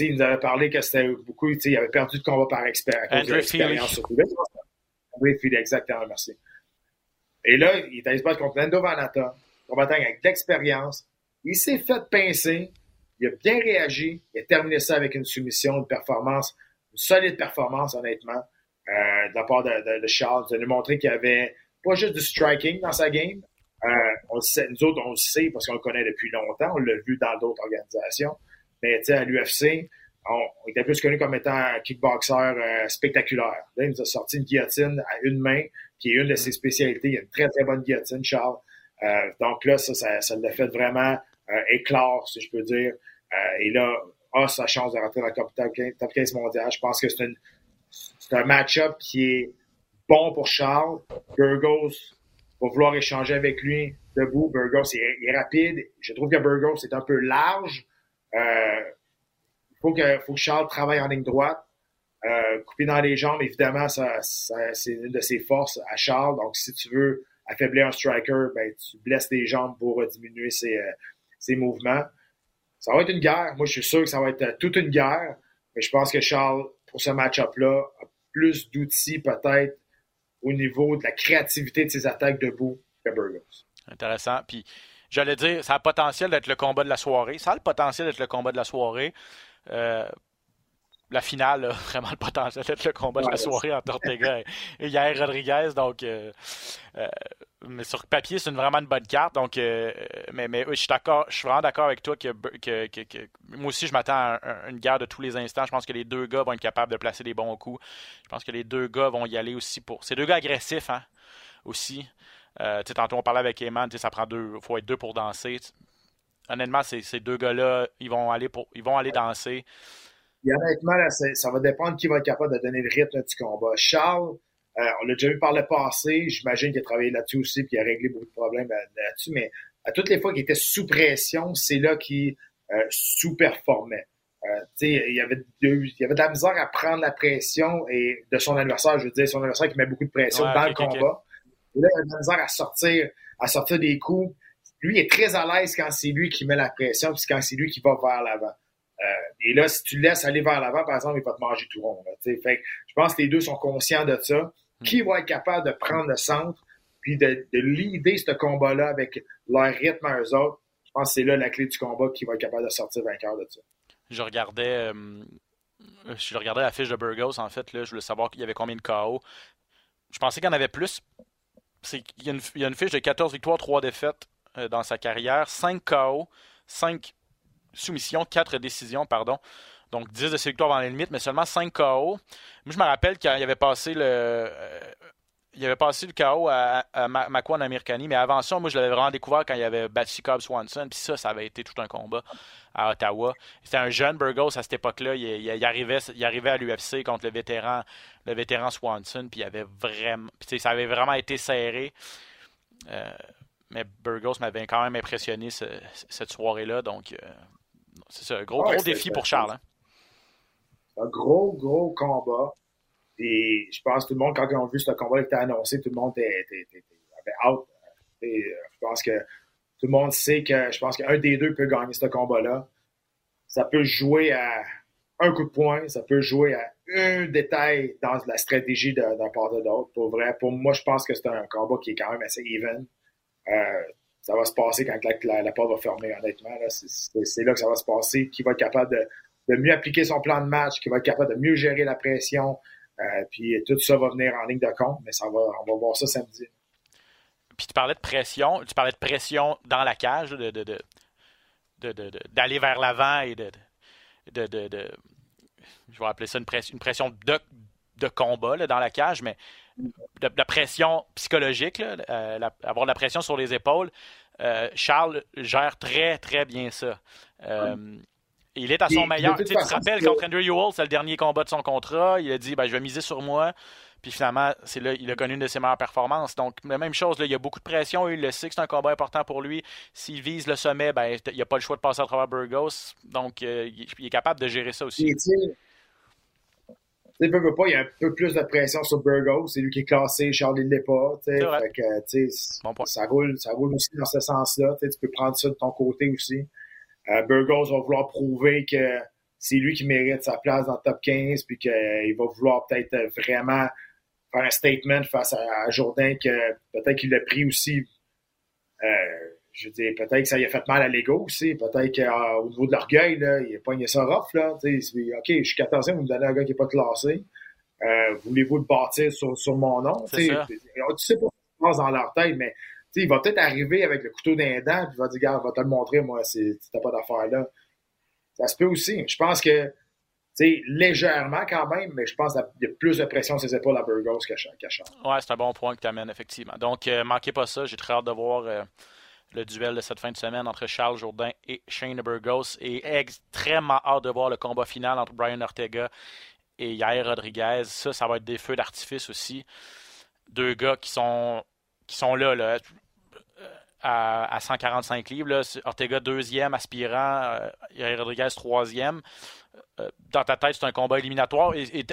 il nous avait parlé que c'était beaucoup. Il avait perdu de combat par expérience. Andrew Feely, exactement, merci. Et là, il est allé se battre contre Lando Vanata, combattant avec de l'expérience, il s'est fait pincer. Il a bien réagi. Il a terminé ça avec une soumission, une performance, une solide performance, honnêtement, euh, de la part de, Charles, de nous montrer qu'il y avait pas juste du striking dans sa game. Euh, nous autres, on le sait parce qu'on le connaît depuis longtemps. On l'a vu dans d'autres organisations. Mais à l'UFC, on, était plus connu comme étant un kickboxer euh, spectaculaire. Là, il nous a sorti une guillotine à une main, qui est une de ses spécialités. Il a une très, très bonne guillotine, Charles. donc là, ça, ça, l'a fait vraiment euh, éclore, si je peux dire. Euh, et là, a sa chance de rentrer dans le top 15, mondial. Je pense que c'est, un match-up qui est bon pour Charles. Burgos va vouloir échanger avec lui debout. Burgos est, est rapide. Je trouve que Burgos est un peu large. Euh, il faut que, faut que Charles travaille en ligne droite. Euh, couper dans les jambes, évidemment, ça, c'est une de ses forces à Charles. Donc, si tu veux affaiblir un striker, ben, tu blesses les jambes pour diminuer ses, ses mouvements. Ça va être une guerre. Moi, je suis sûr que ça va être euh, toute une guerre. Mais je pense que Charles, pour ce match-up-là, a plus d'outils peut-être au niveau de la créativité de ses attaques debout que Burgos. Intéressant. Puis, j'allais dire, ça a le potentiel d'être le combat de la soirée. Ça a le potentiel d'être le combat de la soirée. Euh, la finale a vraiment le potentiel d'être le combat de la soirée entre Ortega et Yair Rodriguez. Donc, euh, euh, mais sur papier, c'est vraiment une bonne carte. Donc, euh, mais, mais je suis d'accord, je suis vraiment d'accord avec toi que, que, moi aussi, je m'attends à une guerre de tous les instants. Je pense que les deux gars vont être capables de placer des bons coups. Je pense que les deux gars vont y aller aussi pour. C'est deux gars agressifs, hein, aussi. Tantôt, on parlait avec Eman, ça prend deux. Il faut être deux pour danser. Honnêtement, ces, ces deux gars-là, ils vont aller pour, ils vont aller danser honnêtement, ça va dépendre qui va être capable de donner le rythme du combat. Charles, euh, on l'a déjà vu par le passé. J'imagine qu'il a travaillé là-dessus aussi et qu'il a réglé beaucoup de problèmes euh, là-dessus. Mais à toutes les fois qu'il était sous pression, c'est là qu'il euh, sous-performait. il, y avait il y avait de la misère à prendre la pression et de son adversaire, je veux dire, son adversaire qui met beaucoup de pression dans le combat. Et là, il a de la misère à sortir, à sortir des coups. Lui, il est très à l'aise quand c'est lui qui met la pression, puis quand c'est lui qui va vers l'avant. Euh, et là, si tu le laisses aller vers l'avant, par exemple, il va te manger tout rond. fait, je pense que les deux sont conscients de ça. Hmm. Qui va être capable de prendre le centre puis de, de leader ce combat-là avec leur rythme à eux autres? Je pense que c'est là la clé du combat qui va être capable de sortir vainqueur de ça. Je regardais, euh, je regardais la fiche de Burgos, en fait. Là, je voulais savoir qu'il y avait combien de KO. Je pensais qu'il y en avait plus. Il y, a une, il y a une fiche de 14 victoires, 3 défaites euh, dans sa carrière, 5 KO, 5 soumission, 4 décisions, pardon. Donc 10 de ses victoires dans les limites, mais seulement 5 KO. Moi, je me rappelle qu'il avait passé le. Euh, il avait passé le KO à, à Makwan mais avant ça, moi, je l'avais vraiment découvert quand il y avait battu Cobb Swanson. Puis ça, ça avait été tout un combat à Ottawa. C'était un jeune Burgos à cette époque-là. Il, arrivait, il arrivait à l'UFC contre le vétéran, le vétéran Swanson. Puis il avait vraiment. Puis ça avait vraiment été serré. Euh, mais Burgos m'avait quand même impressionné cette soirée-là. Donc, euh, c'est ça, un gros, gros défi pour Charles. Hein. Un gros, gros combat. Et je pense que tout le monde, quand ils ont vu ce combat qui était annoncé, tout le monde était, avait out. Et euh, je pense que tout le monde sait que je pense qu'un des deux peut gagner ce combat-là. Ça peut jouer à un coup de poing, ça peut jouer à un détail dans la stratégie d'un part de l'autre. Pour vrai, pour moi, je pense que c'est un combat qui est quand même assez even. Euh, ça va se passer quand la, porte va fermer, honnêtement. C'est là que ça va se passer. Qui va être capable de, mieux appliquer son plan de match, qui va être capable de mieux gérer la pression. Euh, puis tout ça va venir en ligne de compte, mais ça va, on va voir ça samedi. Puis tu parlais de pression, tu parlais de pression dans la cage, de, d'aller vers l'avant et de, je vais appeler ça une, pression, une pression de, de combat là, dans la cage, mais de, pression psychologique, là, euh, avoir de la pression sur les épaules. Euh, Charles gère très, très bien ça. Euh, il est à son meilleur. Tu te rappelles, contre Andrew Ewell, c'est le dernier combat de son contrat. Il a dit ben, Je vais miser sur moi. Puis finalement, c'est là, il a connu une de ses meilleures performances. Donc, la même chose, là, il y a beaucoup de pression. Il le sait que c'est un combat important pour lui. S'il vise le sommet, ben, il n'a pas le choix de passer à travers Burgos. Donc, il est capable de gérer ça aussi. Il veut pas, il y a un peu plus de pression sur Burgos. C'est lui qui est classé, Charles ne l'est pas. Fait que, ça, roule, ça roule aussi dans ce sens-là. Tu peux prendre ça de ton côté aussi. Euh, Burgos va vouloir prouver que c'est lui qui mérite sa place dans le top 15, puis qu'il va vouloir peut-être vraiment faire un statement face à, Jourdain que peut-être qu'il l'a pris aussi. Euh, je veux dire, peut-être que ça lui a fait mal à l'ego aussi. Peut-être qu'au niveau de l'orgueil, là, il a pogné ça rough. Là. OK, je suis 14e, vous me donnez un gars qui n'est pas classé. Euh, voulez-vous le bâtir sur, sur mon nom? Tu sais? pas ce qui se passe dans leur tête, mais il va peut-être arriver avec le couteau d'un dent, puis il va dire, gars, va te le montrer, moi, si t'as pas d'affaire là. Ça se peut aussi. Je pense que, tu sais, légèrement quand même, mais je pense qu'il y a plus de pression sur ses épaules à Burgos qu'à Charles. Ouais, c'est un bon point que tu amènes, effectivement. Donc, euh, manquez pas ça. J'ai très hâte de voir euh, le duel de cette fin de semaine entre Charles Jourdain et Shane Burgos. Et extrêmement hâte de voir le combat final entre Brian Ortega et Yair Rodriguez. Ça, ça va être des feux d'artifice aussi. Deux gars qui sont, qui sont là, là à, 145 livres. Là. Ortega deuxième, aspirant, euh, Yair Rodriguez troisième. Euh, dans ta tête, c'est un combat éliminatoire. Et,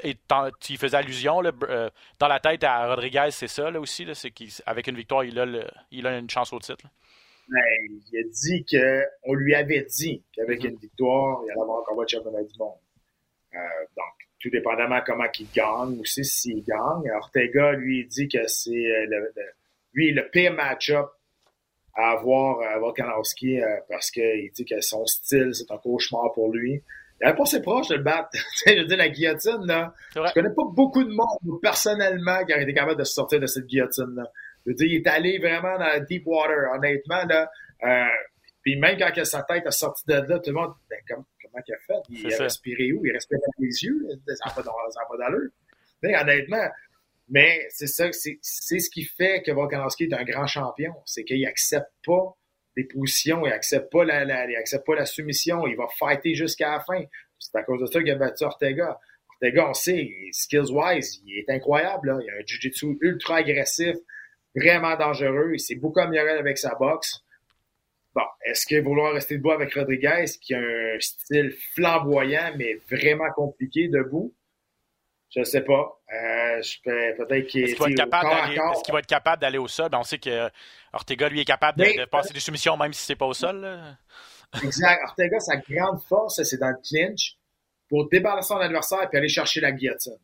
tu faisais allusion. Là, euh, dans la tête à Rodriguez, c'est ça là, aussi. c'est qu'avec une victoire, il a, il a une chance au titre. Ben, il a dit qu'on lui avait dit qu'avec mm-hmm. une victoire, il allait avoir un combat de championnat du monde. donc, tout dépendamment comment il gagne, aussi s'il gagne. Ortega, lui, dit que c'est le, lui, le pire match-up à avoir à Volkanovski euh, parce qu'il dit que son style, c'est un cauchemar pour lui. Il n'avait pas assez proche de le battre. je veux dire, la guillotine, là. Je connais pas beaucoup de monde, personnellement, qui a été capable de sortir de cette guillotine-là. Je veux dire, il est allé vraiment dans la deep water, honnêtement, là. Euh, puis même quand sa tête a sorti de là, tout le monde, ben, comment, comment il a fait? Il a respiré où? Il respirait dans les yeux? Ça n'a pas, pas d'allure. Honnêtement, mais c'est ça, c'est ce qui fait que Volkanovski est un grand champion. C'est qu'il accepte pas des positions, il accepte pas la, il accepte pas la soumission, il va fighter jusqu'à la fin. C'est à cause de ça qu'il a battu Ortega. Ortega, on sait, skills-wise, il est incroyable. Là. Il a un jiu-jitsu ultra agressif, vraiment dangereux. Il s'est beaucoup amélioré avec sa boxe. Bon, est-ce qu'il va vouloir rester debout avec Rodriguez, qui a un style flamboyant, mais vraiment compliqué debout? Je sais pas. Euh, peut-être qu'il est, va être capable d'aller au sol? Ben, on sait que Ortega, lui, est capable de, passer des soumissions même si c'est pas au sol. Exact. Ortega, sa grande force, c'est dans le clinch pour débarrasser son adversaire et aller chercher la guillotine.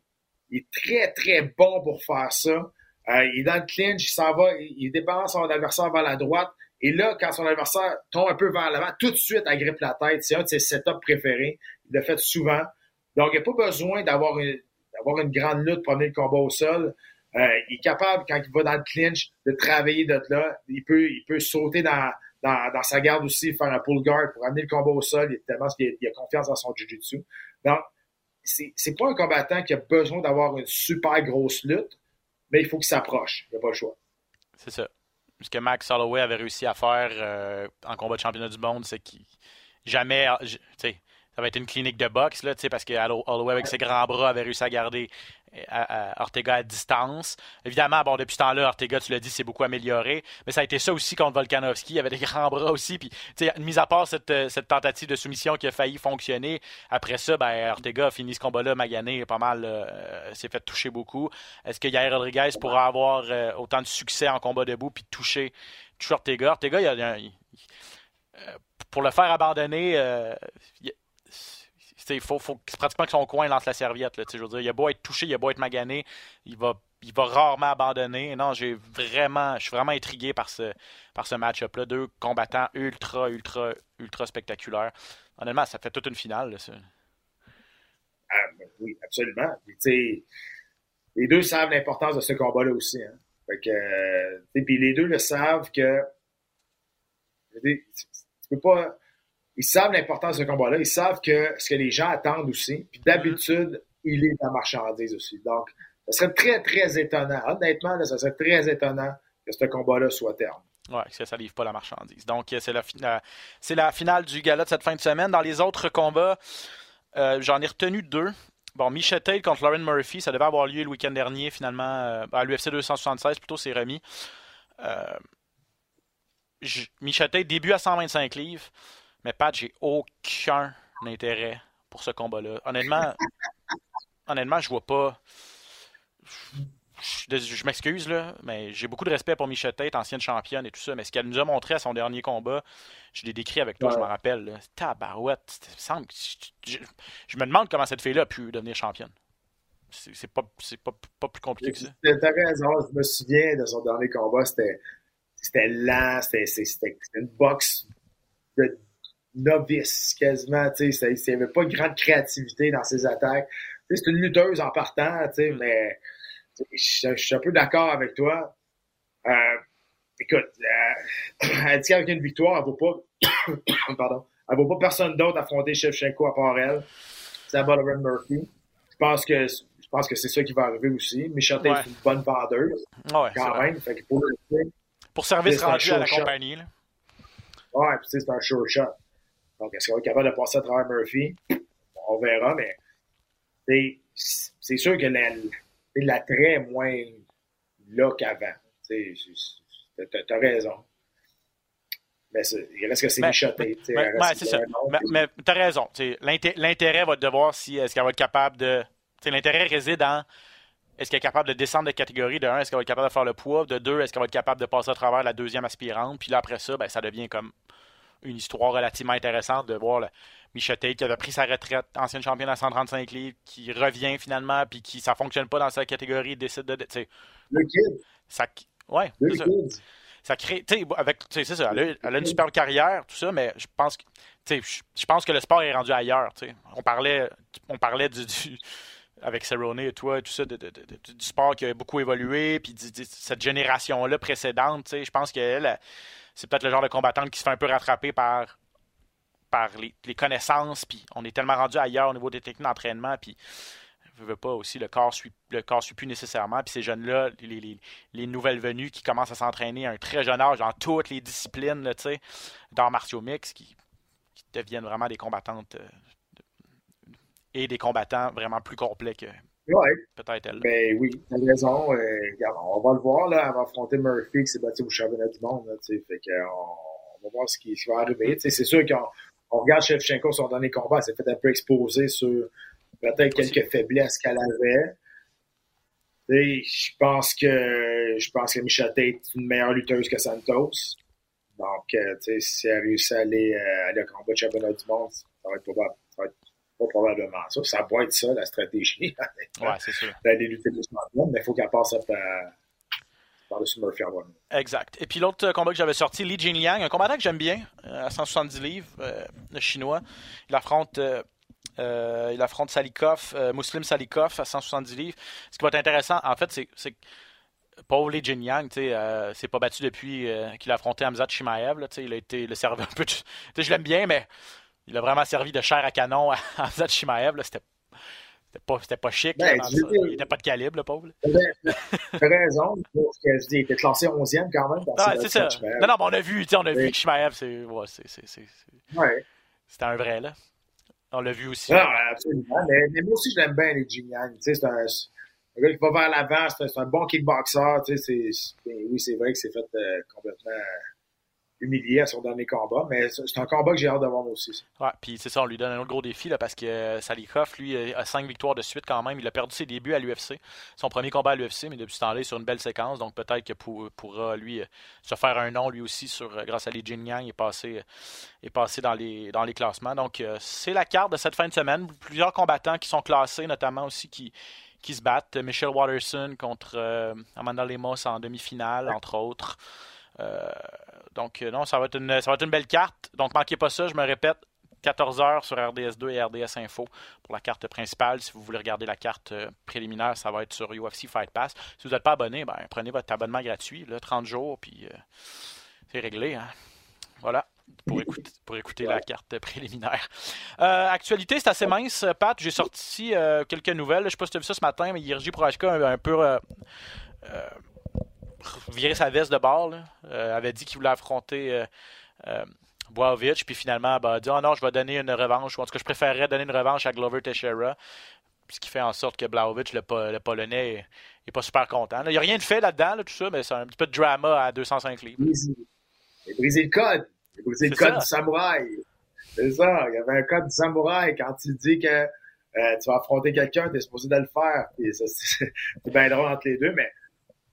Il est très, très bon pour faire ça. Euh, il est dans le clinch, il s'en va, il débarrasse son adversaire vers la droite. Et là, quand son adversaire tombe un peu vers l'avant, tout de suite, il grippe la tête. C'est un de ses setups préférés. Il l'a fait souvent. Donc, il n'y a pas besoin d'avoir une grande lutte pour amener le combat au sol. Euh, il est capable, quand il va dans le clinch, de travailler de là. Il peut, il sauter dans, sa garde aussi, faire un pull guard pour amener le combat au sol. Il, tellement qu'il a, confiance dans son jiu-jitsu. Donc, c'est pas un combattant qui a besoin d'avoir une super grosse lutte, mais il faut qu'il s'approche. Il n'y a pas le choix. C'est ça. Ce que Max Holloway avait réussi à faire euh, en combat de championnat du monde, c'est qu'il jamais, sais ça va être une clinique de boxe, là, parce que Holloway, avec ses grands bras, avait réussi à garder euh, Ortega à distance. Évidemment, bon, depuis ce temps-là, Ortega, tu l'as dit, c'est beaucoup amélioré. Mais ça a été ça aussi contre Volkanovski. Il avait des grands bras aussi. Puis, mis à part euh, cette, tentative de soumission qui a failli fonctionner, après ça, ben, Ortega a fini ce combat-là, magané pas mal, euh, s'est fait toucher beaucoup. Est-ce que Yair Rodriguez pourra avoir autant de succès en combat debout puis toucher, toucher Ortega? Ortega, il a, pour le faire abandonner, il faut, faut pratiquement que son coin lance la serviette. Là, je veux dire, il a beau être touché, il a beau être magané, il va, il rarement abandonner. Non, j'ai vraiment, je suis vraiment intrigué par ce, match-up-là. Deux combattants ultra, ultra, ultra spectaculaires. Honnêtement, ça fait toute une finale. Ah, ben oui, absolument. les deux savent l'importance de ce combat-là aussi. Hein. Puis les deux le savent que peux pas ils savent l'importance de ce combat-là. Ils savent que ce que les gens attendent aussi. Puis d'habitude, il est la marchandise aussi. Donc, ça serait très, très étonnant. Honnêtement, là, ça serait très étonnant que ce combat-là soit terme. Oui, que ça ne livre pas la marchandise. Donc, c'est la, c'est la finale du gala de cette fin de semaine. Dans les autres combats, euh, j'en ai retenu deux. Bon, Michette contre Lauren Murphy, ça devait avoir lieu le week-end dernier, finalement, euh, à l'UFC 276, plutôt, c'est remis. Euh, Tate, début à 125 livres. Mais Pat, j'ai aucun intérêt pour ce combat-là. Honnêtement, honnêtement, je vois pas. Je, m'excuse, là, mais j'ai beaucoup de respect pour Michette Tate, ancienne championne et tout ça. Mais ce qu'elle nous a montré à son dernier combat, je l'ai décrit avec toi, je me rappelle. Tabarouette. Je, je, me demande comment cette fille-là a pu devenir championne. C'est pas, pas, pas plus compliqué que ça. T'as raison, je me souviens de son dernier combat, c'était lent, c'était une boxe de novice quasiment. Tu sais, il n'y avait pas de grande créativité dans ses attaques. Tu sais, c'est une lutteuse en partant, tu sais, mm. mais je, suis un peu d'accord avec toi. Euh, écoute, euh, elle dit qu'avec une victoire, elle ne vaut pas, pardon, elle vaut pas personne d'autre affronter Shevchenko à part elle. C'est Lauren Murphy. Je pense que je pense que c'est ça qui va arriver aussi. Michel ouais. est une bonne vendeuse. Ouais, quand même. Fait que pour, pour service rendu à la compagnie. Là. Ouais, puis c'est un sure shot. Donc, est-ce qu'on va être capable de passer à travers Murphy? On verra, mais c'est sûr que l'attrait est moins là qu'avant. Tu as raison. Mais il reste que c'est michoté. Ouais, c'est ça. Mais, tu as raison. L'intérêt va être de voir si est-ce qu'elle va être capable de. L'intérêt réside en est-ce qu'elle est capable de descendre de catégorie de 1, est-ce qu'elle va être capable de faire le poids, de 2, est-ce qu'elle va être capable de passer à travers la deuxième aspirante, puis là après ça, ben, ça devient comme une histoire relativement intéressante de voir Michette qui avait pris sa retraite, ancienne championne à 135 livres, qui revient finalement, puis qui ça fonctionne pas dans sa catégorie, décide de. Le kid. Ça, ouais, ça. ça. crée. avec, c'est ça, elle a, une super carrière, tout ça, mais je pense que. Je pense que le sport est rendu ailleurs. On parlait, on parlait du, avec Cerrone et toi et tout ça, du sport qui a beaucoup évolué, puis cette génération-là précédente, je pense qu'elle, c'est peut-être le genre de combattante qui se fait un peu rattraper par, par les, connaissances, puis on est tellement rendu ailleurs au niveau des techniques d'entraînement, puis je veux pas aussi, le corps suit, le corps suit plus nécessairement, puis ces jeunes-là, les, nouvelles venues qui commencent à s'entraîner à un très jeune âge dans toutes les disciplines, sais, dans martiaux mix, qui, deviennent vraiment des combattantes euh, et des combattants vraiment plus complets que, Ouais. Peut-être elle. Ben oui, t'as raison. Euh, on va le voir, là. Elle va affronter Murphy qui s'est battu au championnat du monde, là, Fait que, on, va voir ce qui, va arriver. C'est sûr qu'on on regarde Shevchenko, son dernier combat, elle s'est fait un peu exposer sur peut-être quelques faiblesses qu'elle avait. Je pense que je pense que Michelle est une meilleure lutteuse que Santos. Donc, euh, si elle réussit à aller, euh, aller au combat de championnat du monde, ça va être probable probablement ça. Ça pourrait être ça, la stratégie. ouais, c'est sûr. D'aller lutter plus mais il faut qu'elle passe par-dessus Murphy Exact. Et puis l'autre combat que j'avais sorti, Li Jinliang, un combattant que j'aime bien, euh, à 170 livres, euh, le chinois. Il affronte. Euh, il affronte Salikov, Muslim Salikov à 170 livres. Ce qui va être intéressant, en fait, c'est que pauvre Li Jinliang, tu sais, c'est pas battu depuis qu'il a affronté Hamzat Shimaev. Là, il a été le serveur un peu. je l'aime bien, mais il a vraiment servi de chair à canon à Zad Shimaev. C'était pas, pas chic. Ben, il n'était pas de calibre, le pauvre. As raison. Il était classé 11e quand même. Ah, c'est ça. Non, non, mais on a vu, on a vu que Shimaev, c'est. Ouais, ouais. C'était un vrai, là. On l'a vu aussi. Non, absolument. Mais, moi aussi, je l'aime bien, les Jingyang. C'est un, un, gars qui va vers l'avant. C'est un, bon kickboxer. Oui, c'est vrai que c'est fait euh, complètement humilié à son dernier combat. Mais c'est un combat que j'ai hâte de voir aussi. Ouais, puis c'est ça, on lui donne un autre gros défi là, parce que euh, Salikov, lui, a cinq victoires de suite quand même. Il a perdu ses débuts à l'UFC, son premier combat à l'UFC, mais depuis ce temps-là, il est sur une belle séquence. Donc peut-être qu'il pourra, lui, euh, se faire un nom lui aussi sur, euh, grâce à les Jin Yang. Il est passé, est passé dans, les, dans les classements. Donc c'est la carte de cette fin de semaine. Plusieurs combattants qui sont classés, notamment aussi qui qui se battent. Michelle Watterson contre Amanda Lemos en demi-finale, entre autres. Euh, donc, euh, non, ça va, être une, ça va être une belle carte. Donc, manquez pas ça, je me répète. 14h sur RDS2 et RDS Info pour la carte principale. Si vous voulez regarder la carte euh, préliminaire, ça va être sur UFC Fight Pass. Si vous n'êtes pas abonné, ben, prenez votre abonnement gratuit, là, 30 jours, puis c'est réglé. Hein. Voilà, pour écouter, pour écouter la carte préliminaire. actualité, c'est assez mince, Pat. J'ai sorti quelques nouvelles. Je ne sais pas si tu as vu ça ce matin, mais Yerji Proachka un, un peu virer sa veste de bord. Euh, avait dit qu'il voulait affronter euh, euh puis finalement ben, a dit oh non, je vais donner une revanche, ou en tout cas, je préférerais donner une revanche à Glover Teixeira. Ce qui fait en sorte que Blaovic, le, Polonais, n'est pas super content. Il n'y a rien de fait là-dedans, tout ça, mais c'est un petit peu de drama à 205 livres. Il a brisé le code. Il a brisé le code du samouraï. C'est ça. Il y avait un code du samouraï quand tu dis que euh, tu vas affronter quelqu'un, tu es supposé de le faire. c'est bien drôle entre les deux, mais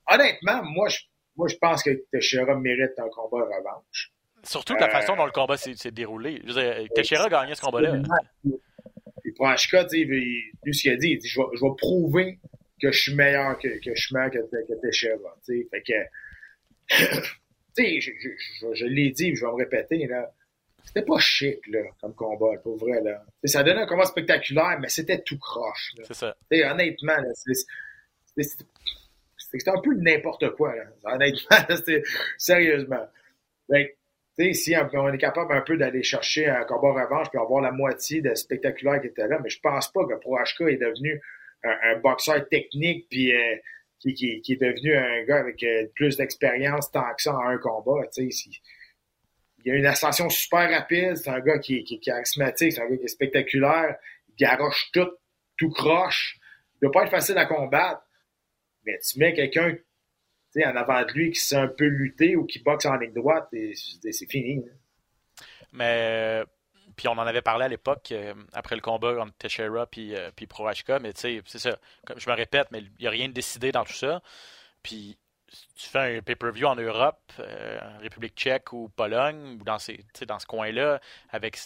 honnêtement, moi, je, moi, je pense que Teixeira mérite un combat de revanche. Surtout de la façon dont le combat s'est déroulé. Teixeira a gagné ce combat-là. Et Prochka, lui, ce qu'il a dit, il dit je vais, je vais prouver que je suis meilleur que, que je suis meilleur que, que Teixeira. Fait que, tu je, je, je l'ai dit, je vais me répéter, là. C'était pas chic, là, comme combat, pour vrai, là. ça donnait un combat spectaculaire, mais c'était tout croche, C'est ça. honnêtement, là, c'était un peu n'importe quoi, honnêtement, sérieusement. Ben, si on est capable un peu d'aller chercher un combat revanche puis avoir la moitié de spectaculaire qui était là, mais je pense pas que ProHK est devenu un, boxeur technique puis euh, qui, qui, est devenu un gars avec euh, plus d'expérience tant que ça en un combat. il y a une ascension super rapide, c'est un gars qui, qui, est charismatique, c'est un gars qui est spectaculaire, il garoche tout, tout croche. Il doit pas être facile à combattre. Mais tu mets quelqu'un en avant de lui qui sait un peu lutter ou qui boxe en ligne droite, et, c'est fini. Mais puis on en avait parlé à l'époque euh, après le combat entre Teixeira puis, euh, puis mais tu sais, c'est ça. Je me répète, mais il n'y a rien de décidé dans tout ça. Puis tu fais un pay-per-view en Europe, euh, République tchèque ou Pologne, ou dans, ces, dans ce coin-là, avec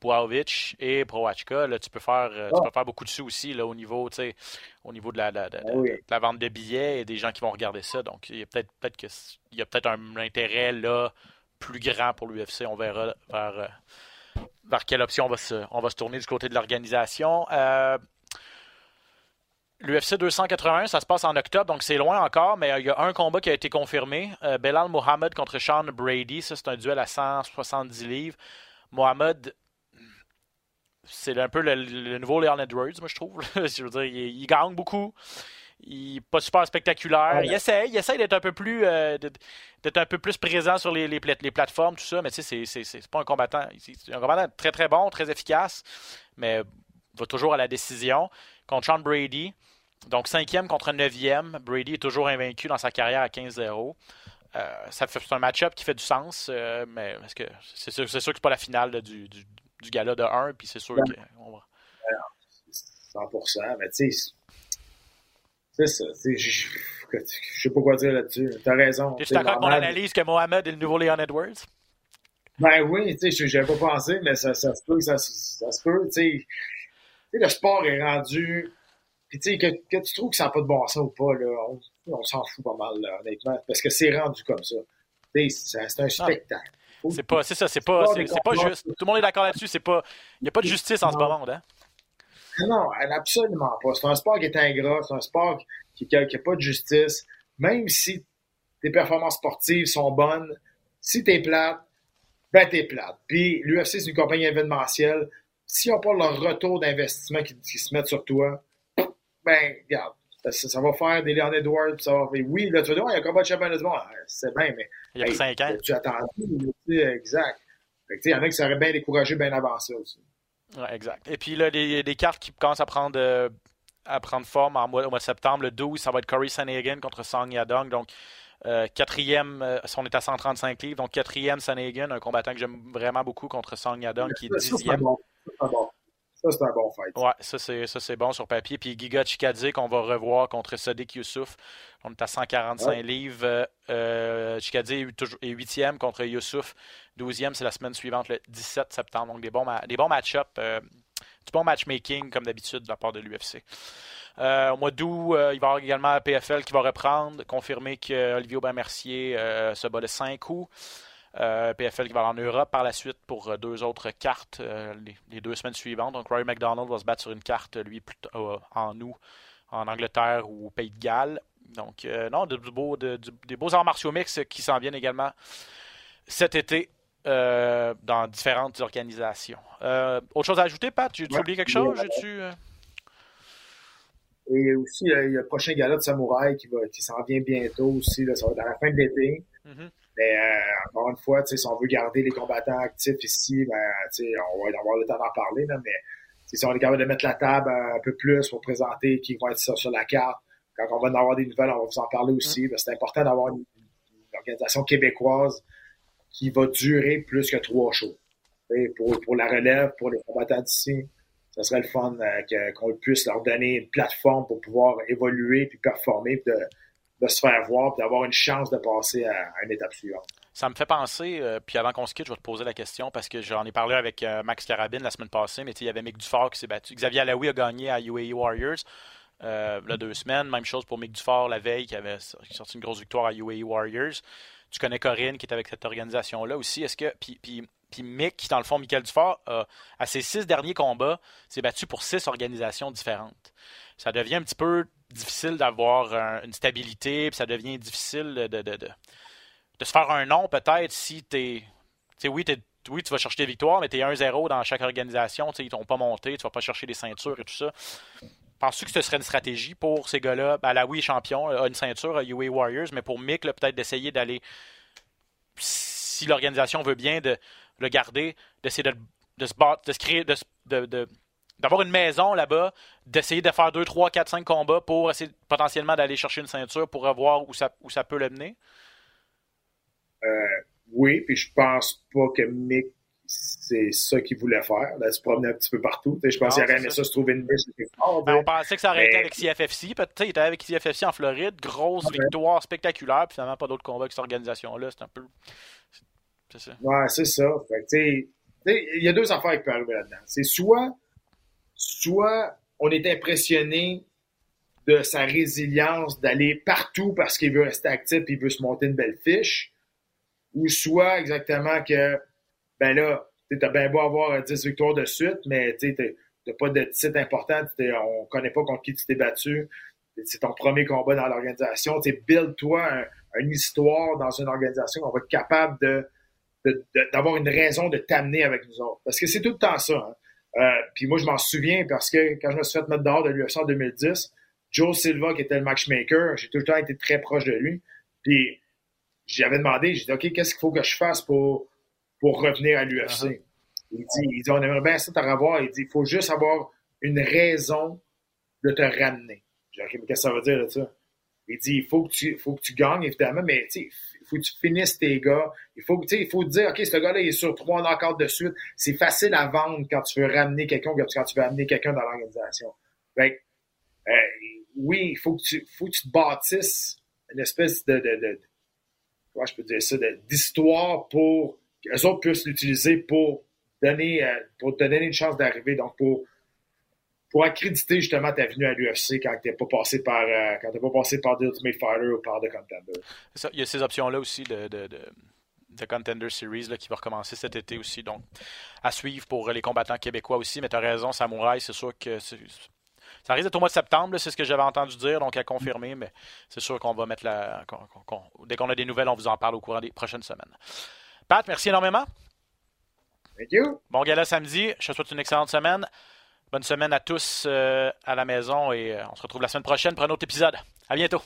Boavic et Proachka, là, tu peux faire euh, tu ah. peux faire beaucoup de sous aussi là, au niveau, au niveau de la, de, ah la, vente de billets et des gens qui vont regarder ça. Donc il y a peut-être peut-être que il y a peut-être un intérêt là plus grand pour l'UFC. On verra vers, euh, vers quelle option on va se, on va se tourner du côté de l'organisation. Euh, L'UFC 281, ça se passe en octobre, donc c'est loin encore, mais il y a un combat qui a été confirmé. Belal Mohamed contre Sean Brady. Ça, c'est un duel à 170 livres. Mohamed c'est un peu le, nouveau Leon Edwards, moi, je trouve. je veux dire, il, gagne beaucoup. Il n'est pas super spectaculaire. Il essaye, il essaye d'être un peu plus euh, d'être un peu plus présent sur les, les, plateformes, tout ça, mais tu sais, c'est pas un combattant. C'est un combattant très très bon, très efficace, mais va toujours à la décision. Contre Sean Brady. Donc cinquième contre neuvième. Brady est toujours invaincu dans sa carrière à 15-0. Euh, c'est un match-up qui fait du sens, euh, mais que c'est sûr, sûr que c'est pas la finale du, du gala de 1, puis c'est sûr qu'on va. 100%, mais tu sais, c'est ça. Je sais pas quoi dire là-dessus. T'as raison. Tu es d'accord avec mon analyse que Mohamed est le nouveau Leon Edwards? Ben oui, tu sais, j'avais pas pensé, mais ça, ça se peut, ça, ça se peut, tu sais. Le sport est rendu. Puis tu sais, que, que, tu trouves que ça n'a pas de bon sens ou pas, là, on, on s'en fout pas mal, là, honnêtement, parce que c'est rendu comme ça. Tu sais, c'est un spectacle. C'est pas, c'est ça, c'est pas, c'est, pas juste. Tout le monde est d'accord là-dessus. C'est pas, il n'y a pas de justice en ce moment, hein? Non, absolument pas. C'est un sport qui est ingrat, c'est un sport qui n'a pas de justice. Même si tes performances sportives sont bonnes, si t'es plate, ben t'es plate. Puis l'UFC, c'est une compagnie événementielle. S'ils n'ont pas leur retour d'investissement qui, se met sur toi, ben, regarde, ça, va faire des Leon Edwards, ça va faire. Oui, là, tu vas dire, il y a un combat de championnat du monde. Ah, c'est bien, mais. Il y a 5 ans. Tu attends, exact. Il y en a qui seraient bien découragés bien avant ça aussi. Ouais, exact. Et puis là, des, des cartes qui commencent à prendre, euh, à prendre forme en mois, au mois de septembre. Le 12, ça va être Corey Sanagan contre Song Yadong. Donc, quatrième, on est à 135 livres, donc quatrième Sanagan, un combattant que j'aime vraiment beaucoup contre Song Yadong, qui est dixième. Ça, c'est un bon fight. Ouais, ça, c'est bon sur papier. Puis Giga Chikadze, qu'on va revoir contre Sadiq Youssouf. On est à 145 livres. Euh, Chikadze est 8e contre Youssouf. 12e, c'est la semaine suivante, le 17 septembre. Donc, des bons, des bons match-ups. Euh, du bon matchmaking, comme d'habitude, de la part de l'UFC. Euh, au mois d'août, euh, il va y avoir également la PFL qui va reprendre, confirmer qu'Olivier Aubin-Mercier se bat de 5 coups. Euh, PFL qui va aller en Europe par la suite pour euh, deux autres cartes euh, les, deux semaines suivantes. Donc, Roy McDonald va se battre sur une carte, lui, en août, en Angleterre ou au Pays de Galles. Donc, non, de, des beaux arts martiaux mix qui s'en viennent également cet été dans différentes organisations. autre chose à ajouter, Pat? Tu oublié quelque chose? Et aussi, il y a le prochain gala de Samouraï qui, qui s'en vient bientôt aussi. ça va être à la fin de l'été. Mm-hmm. Mais euh, encore une fois, si on veut garder les combattants actifs ici, ben, on va avoir le temps d'en parler, là, mais si on est capable de mettre la table un peu plus pour présenter qui va être sur, sur la carte, quand on va en avoir des nouvelles, on va vous en parler aussi. Mm. C'est important d'avoir une, organisation québécoise qui va durer plus que trois shows. pour, pour la relève, pour les combattants d'ici, ce serait le fun euh, qu'on puisse leur donner une plateforme pour pouvoir évoluer puis performer, de, de se faire voir et d'avoir une chance de passer à, une étape suivante. Ça me fait penser, euh, puis avant qu'on se quitte, je vais te poser la question parce que j'en ai parlé avec euh, Max Carabine la semaine passée, mais il y avait Mick Dufort qui s'est battu. Xavier Alaoui a gagné à UAE Warriors euh, a deux semaines. Même chose pour Mick Dufort la veille qui avait sorti une grosse victoire à UAE Warriors. Tu connais Corinne qui est avec cette organisation-là aussi. Est-ce que. Puis, puis, puis Mick, dans le fond, Michael Dufort, à ses six derniers combats, s'est battu pour six organisations différentes. Ça devient un petit peu difficile d'avoir une stabilité, puis ça devient difficile de, de, de, de, se faire un nom peut-être si tu es. Oui, oui, tu vas chercher des victoires, mais tu es 1-0 dans chaque organisation, ils t'ont pas monté, tu vas pas chercher des ceintures et tout ça. Penses-tu que ce serait une stratégie pour ces gars-là? Ben, la oui, champion, a une ceinture à UA Warriors, mais pour Mick, peut-être d'essayer d'aller, si l'organisation veut bien, de le garder, d'essayer de, de, se battre, de se créer, de, d'avoir une maison là-bas, d'essayer de faire 2, 3, 4, 5 combats pour essayer potentiellement d'aller chercher une ceinture pour voir où ça, où ça peut le mener? Euh, oui, puis je pense pas que Mick, c'est ça qu'il voulait faire, là, se promener un petit peu partout. je pense qu'il aurait aimé ça se trouver une niche. Ben, on pensait que ça aurait été avec CFFC. Il était avec CFFC en Floride, grosse victoire spectaculaire, puis finalement pas d'autres combats avec cette organisation-là. C'est un peu. C'est ça. Ouais, c'est ça. il y a deux affaires qui peuvent arriver là-dedans. C'est soit soit on est impressionné de sa résilience d'aller partout parce qu'il veut rester actif et il veut se monter une belle fiche, ou soit exactement que, ben là, tu as bien beau avoir 10 victoires de suite, mais tu n'as pas de titre important, on connaît pas contre qui tu t'es battu, c'est ton premier combat dans l'organisation, build-toi une histoire dans une organisation, on va être capable de d'avoir une raison de t'amener avec nous autres. Parce que c'est tout le temps ça. Hein. Euh, puis moi, je m'en souviens parce que quand je me suis fait mettre dehors de l'UFC en 2010, Joe Silva, qui était le matchmaker, j'ai tout le temps été très proche de lui. Puis j'avais demandé, j'ai dit, OK, qu'est-ce qu'il faut que je fasse pour, pour revenir à l'UFC? Uh-huh. il, dit, il dit, on aimerait bien ça te revoir. Il dit, il faut juste avoir une raison de te ramener. J'ai dit, OK, mais qu'est-ce que ça veut dire, là, ça? Il dit, il faut que tu, faut que tu gagnes, évidemment, mais il faut que tu finisses tes gars. Il faut, il faut te dire, OK, ce gars-là, il est sur trois encore de suite. C'est facile à vendre quand tu veux ramener quelqu'un, quand tu veux amener quelqu'un dans l'organisation. Euh, oui, il faut que tu, faut que tu te bâtisses une espèce de, de, de comment je peux dire ça, d'histoire pour qu'eux autres puissent l'utiliser pour donner, euh, pour te donner une chance d'arriver. Donc, pour, pour accréditer justement ta venue à l'UFC quand tu n'es pas passé par euh, quand pas passé par The Ultimate Fighter ou par The Contender. il y a ces options-là aussi de, de, de, Contender Series là, qui va recommencer cet été aussi. Donc, à suivre pour les combattants québécois aussi. Mais tu as raison, Samouraï, c'est sûr que ça risque d'être au mois de septembre, c'est ce que j'avais entendu dire, donc à confirmer, mais c'est sûr qu'on va mettre la. dès qu'on a des nouvelles, on vous en parle au courant des prochaines semaines. Pat, merci énormément. Thank you. Bon gala samedi. Je te souhaite une excellente semaine. Bonne semaine à tous euh, à la maison et euh, on se retrouve la semaine prochaine pour un autre épisode. À bientôt.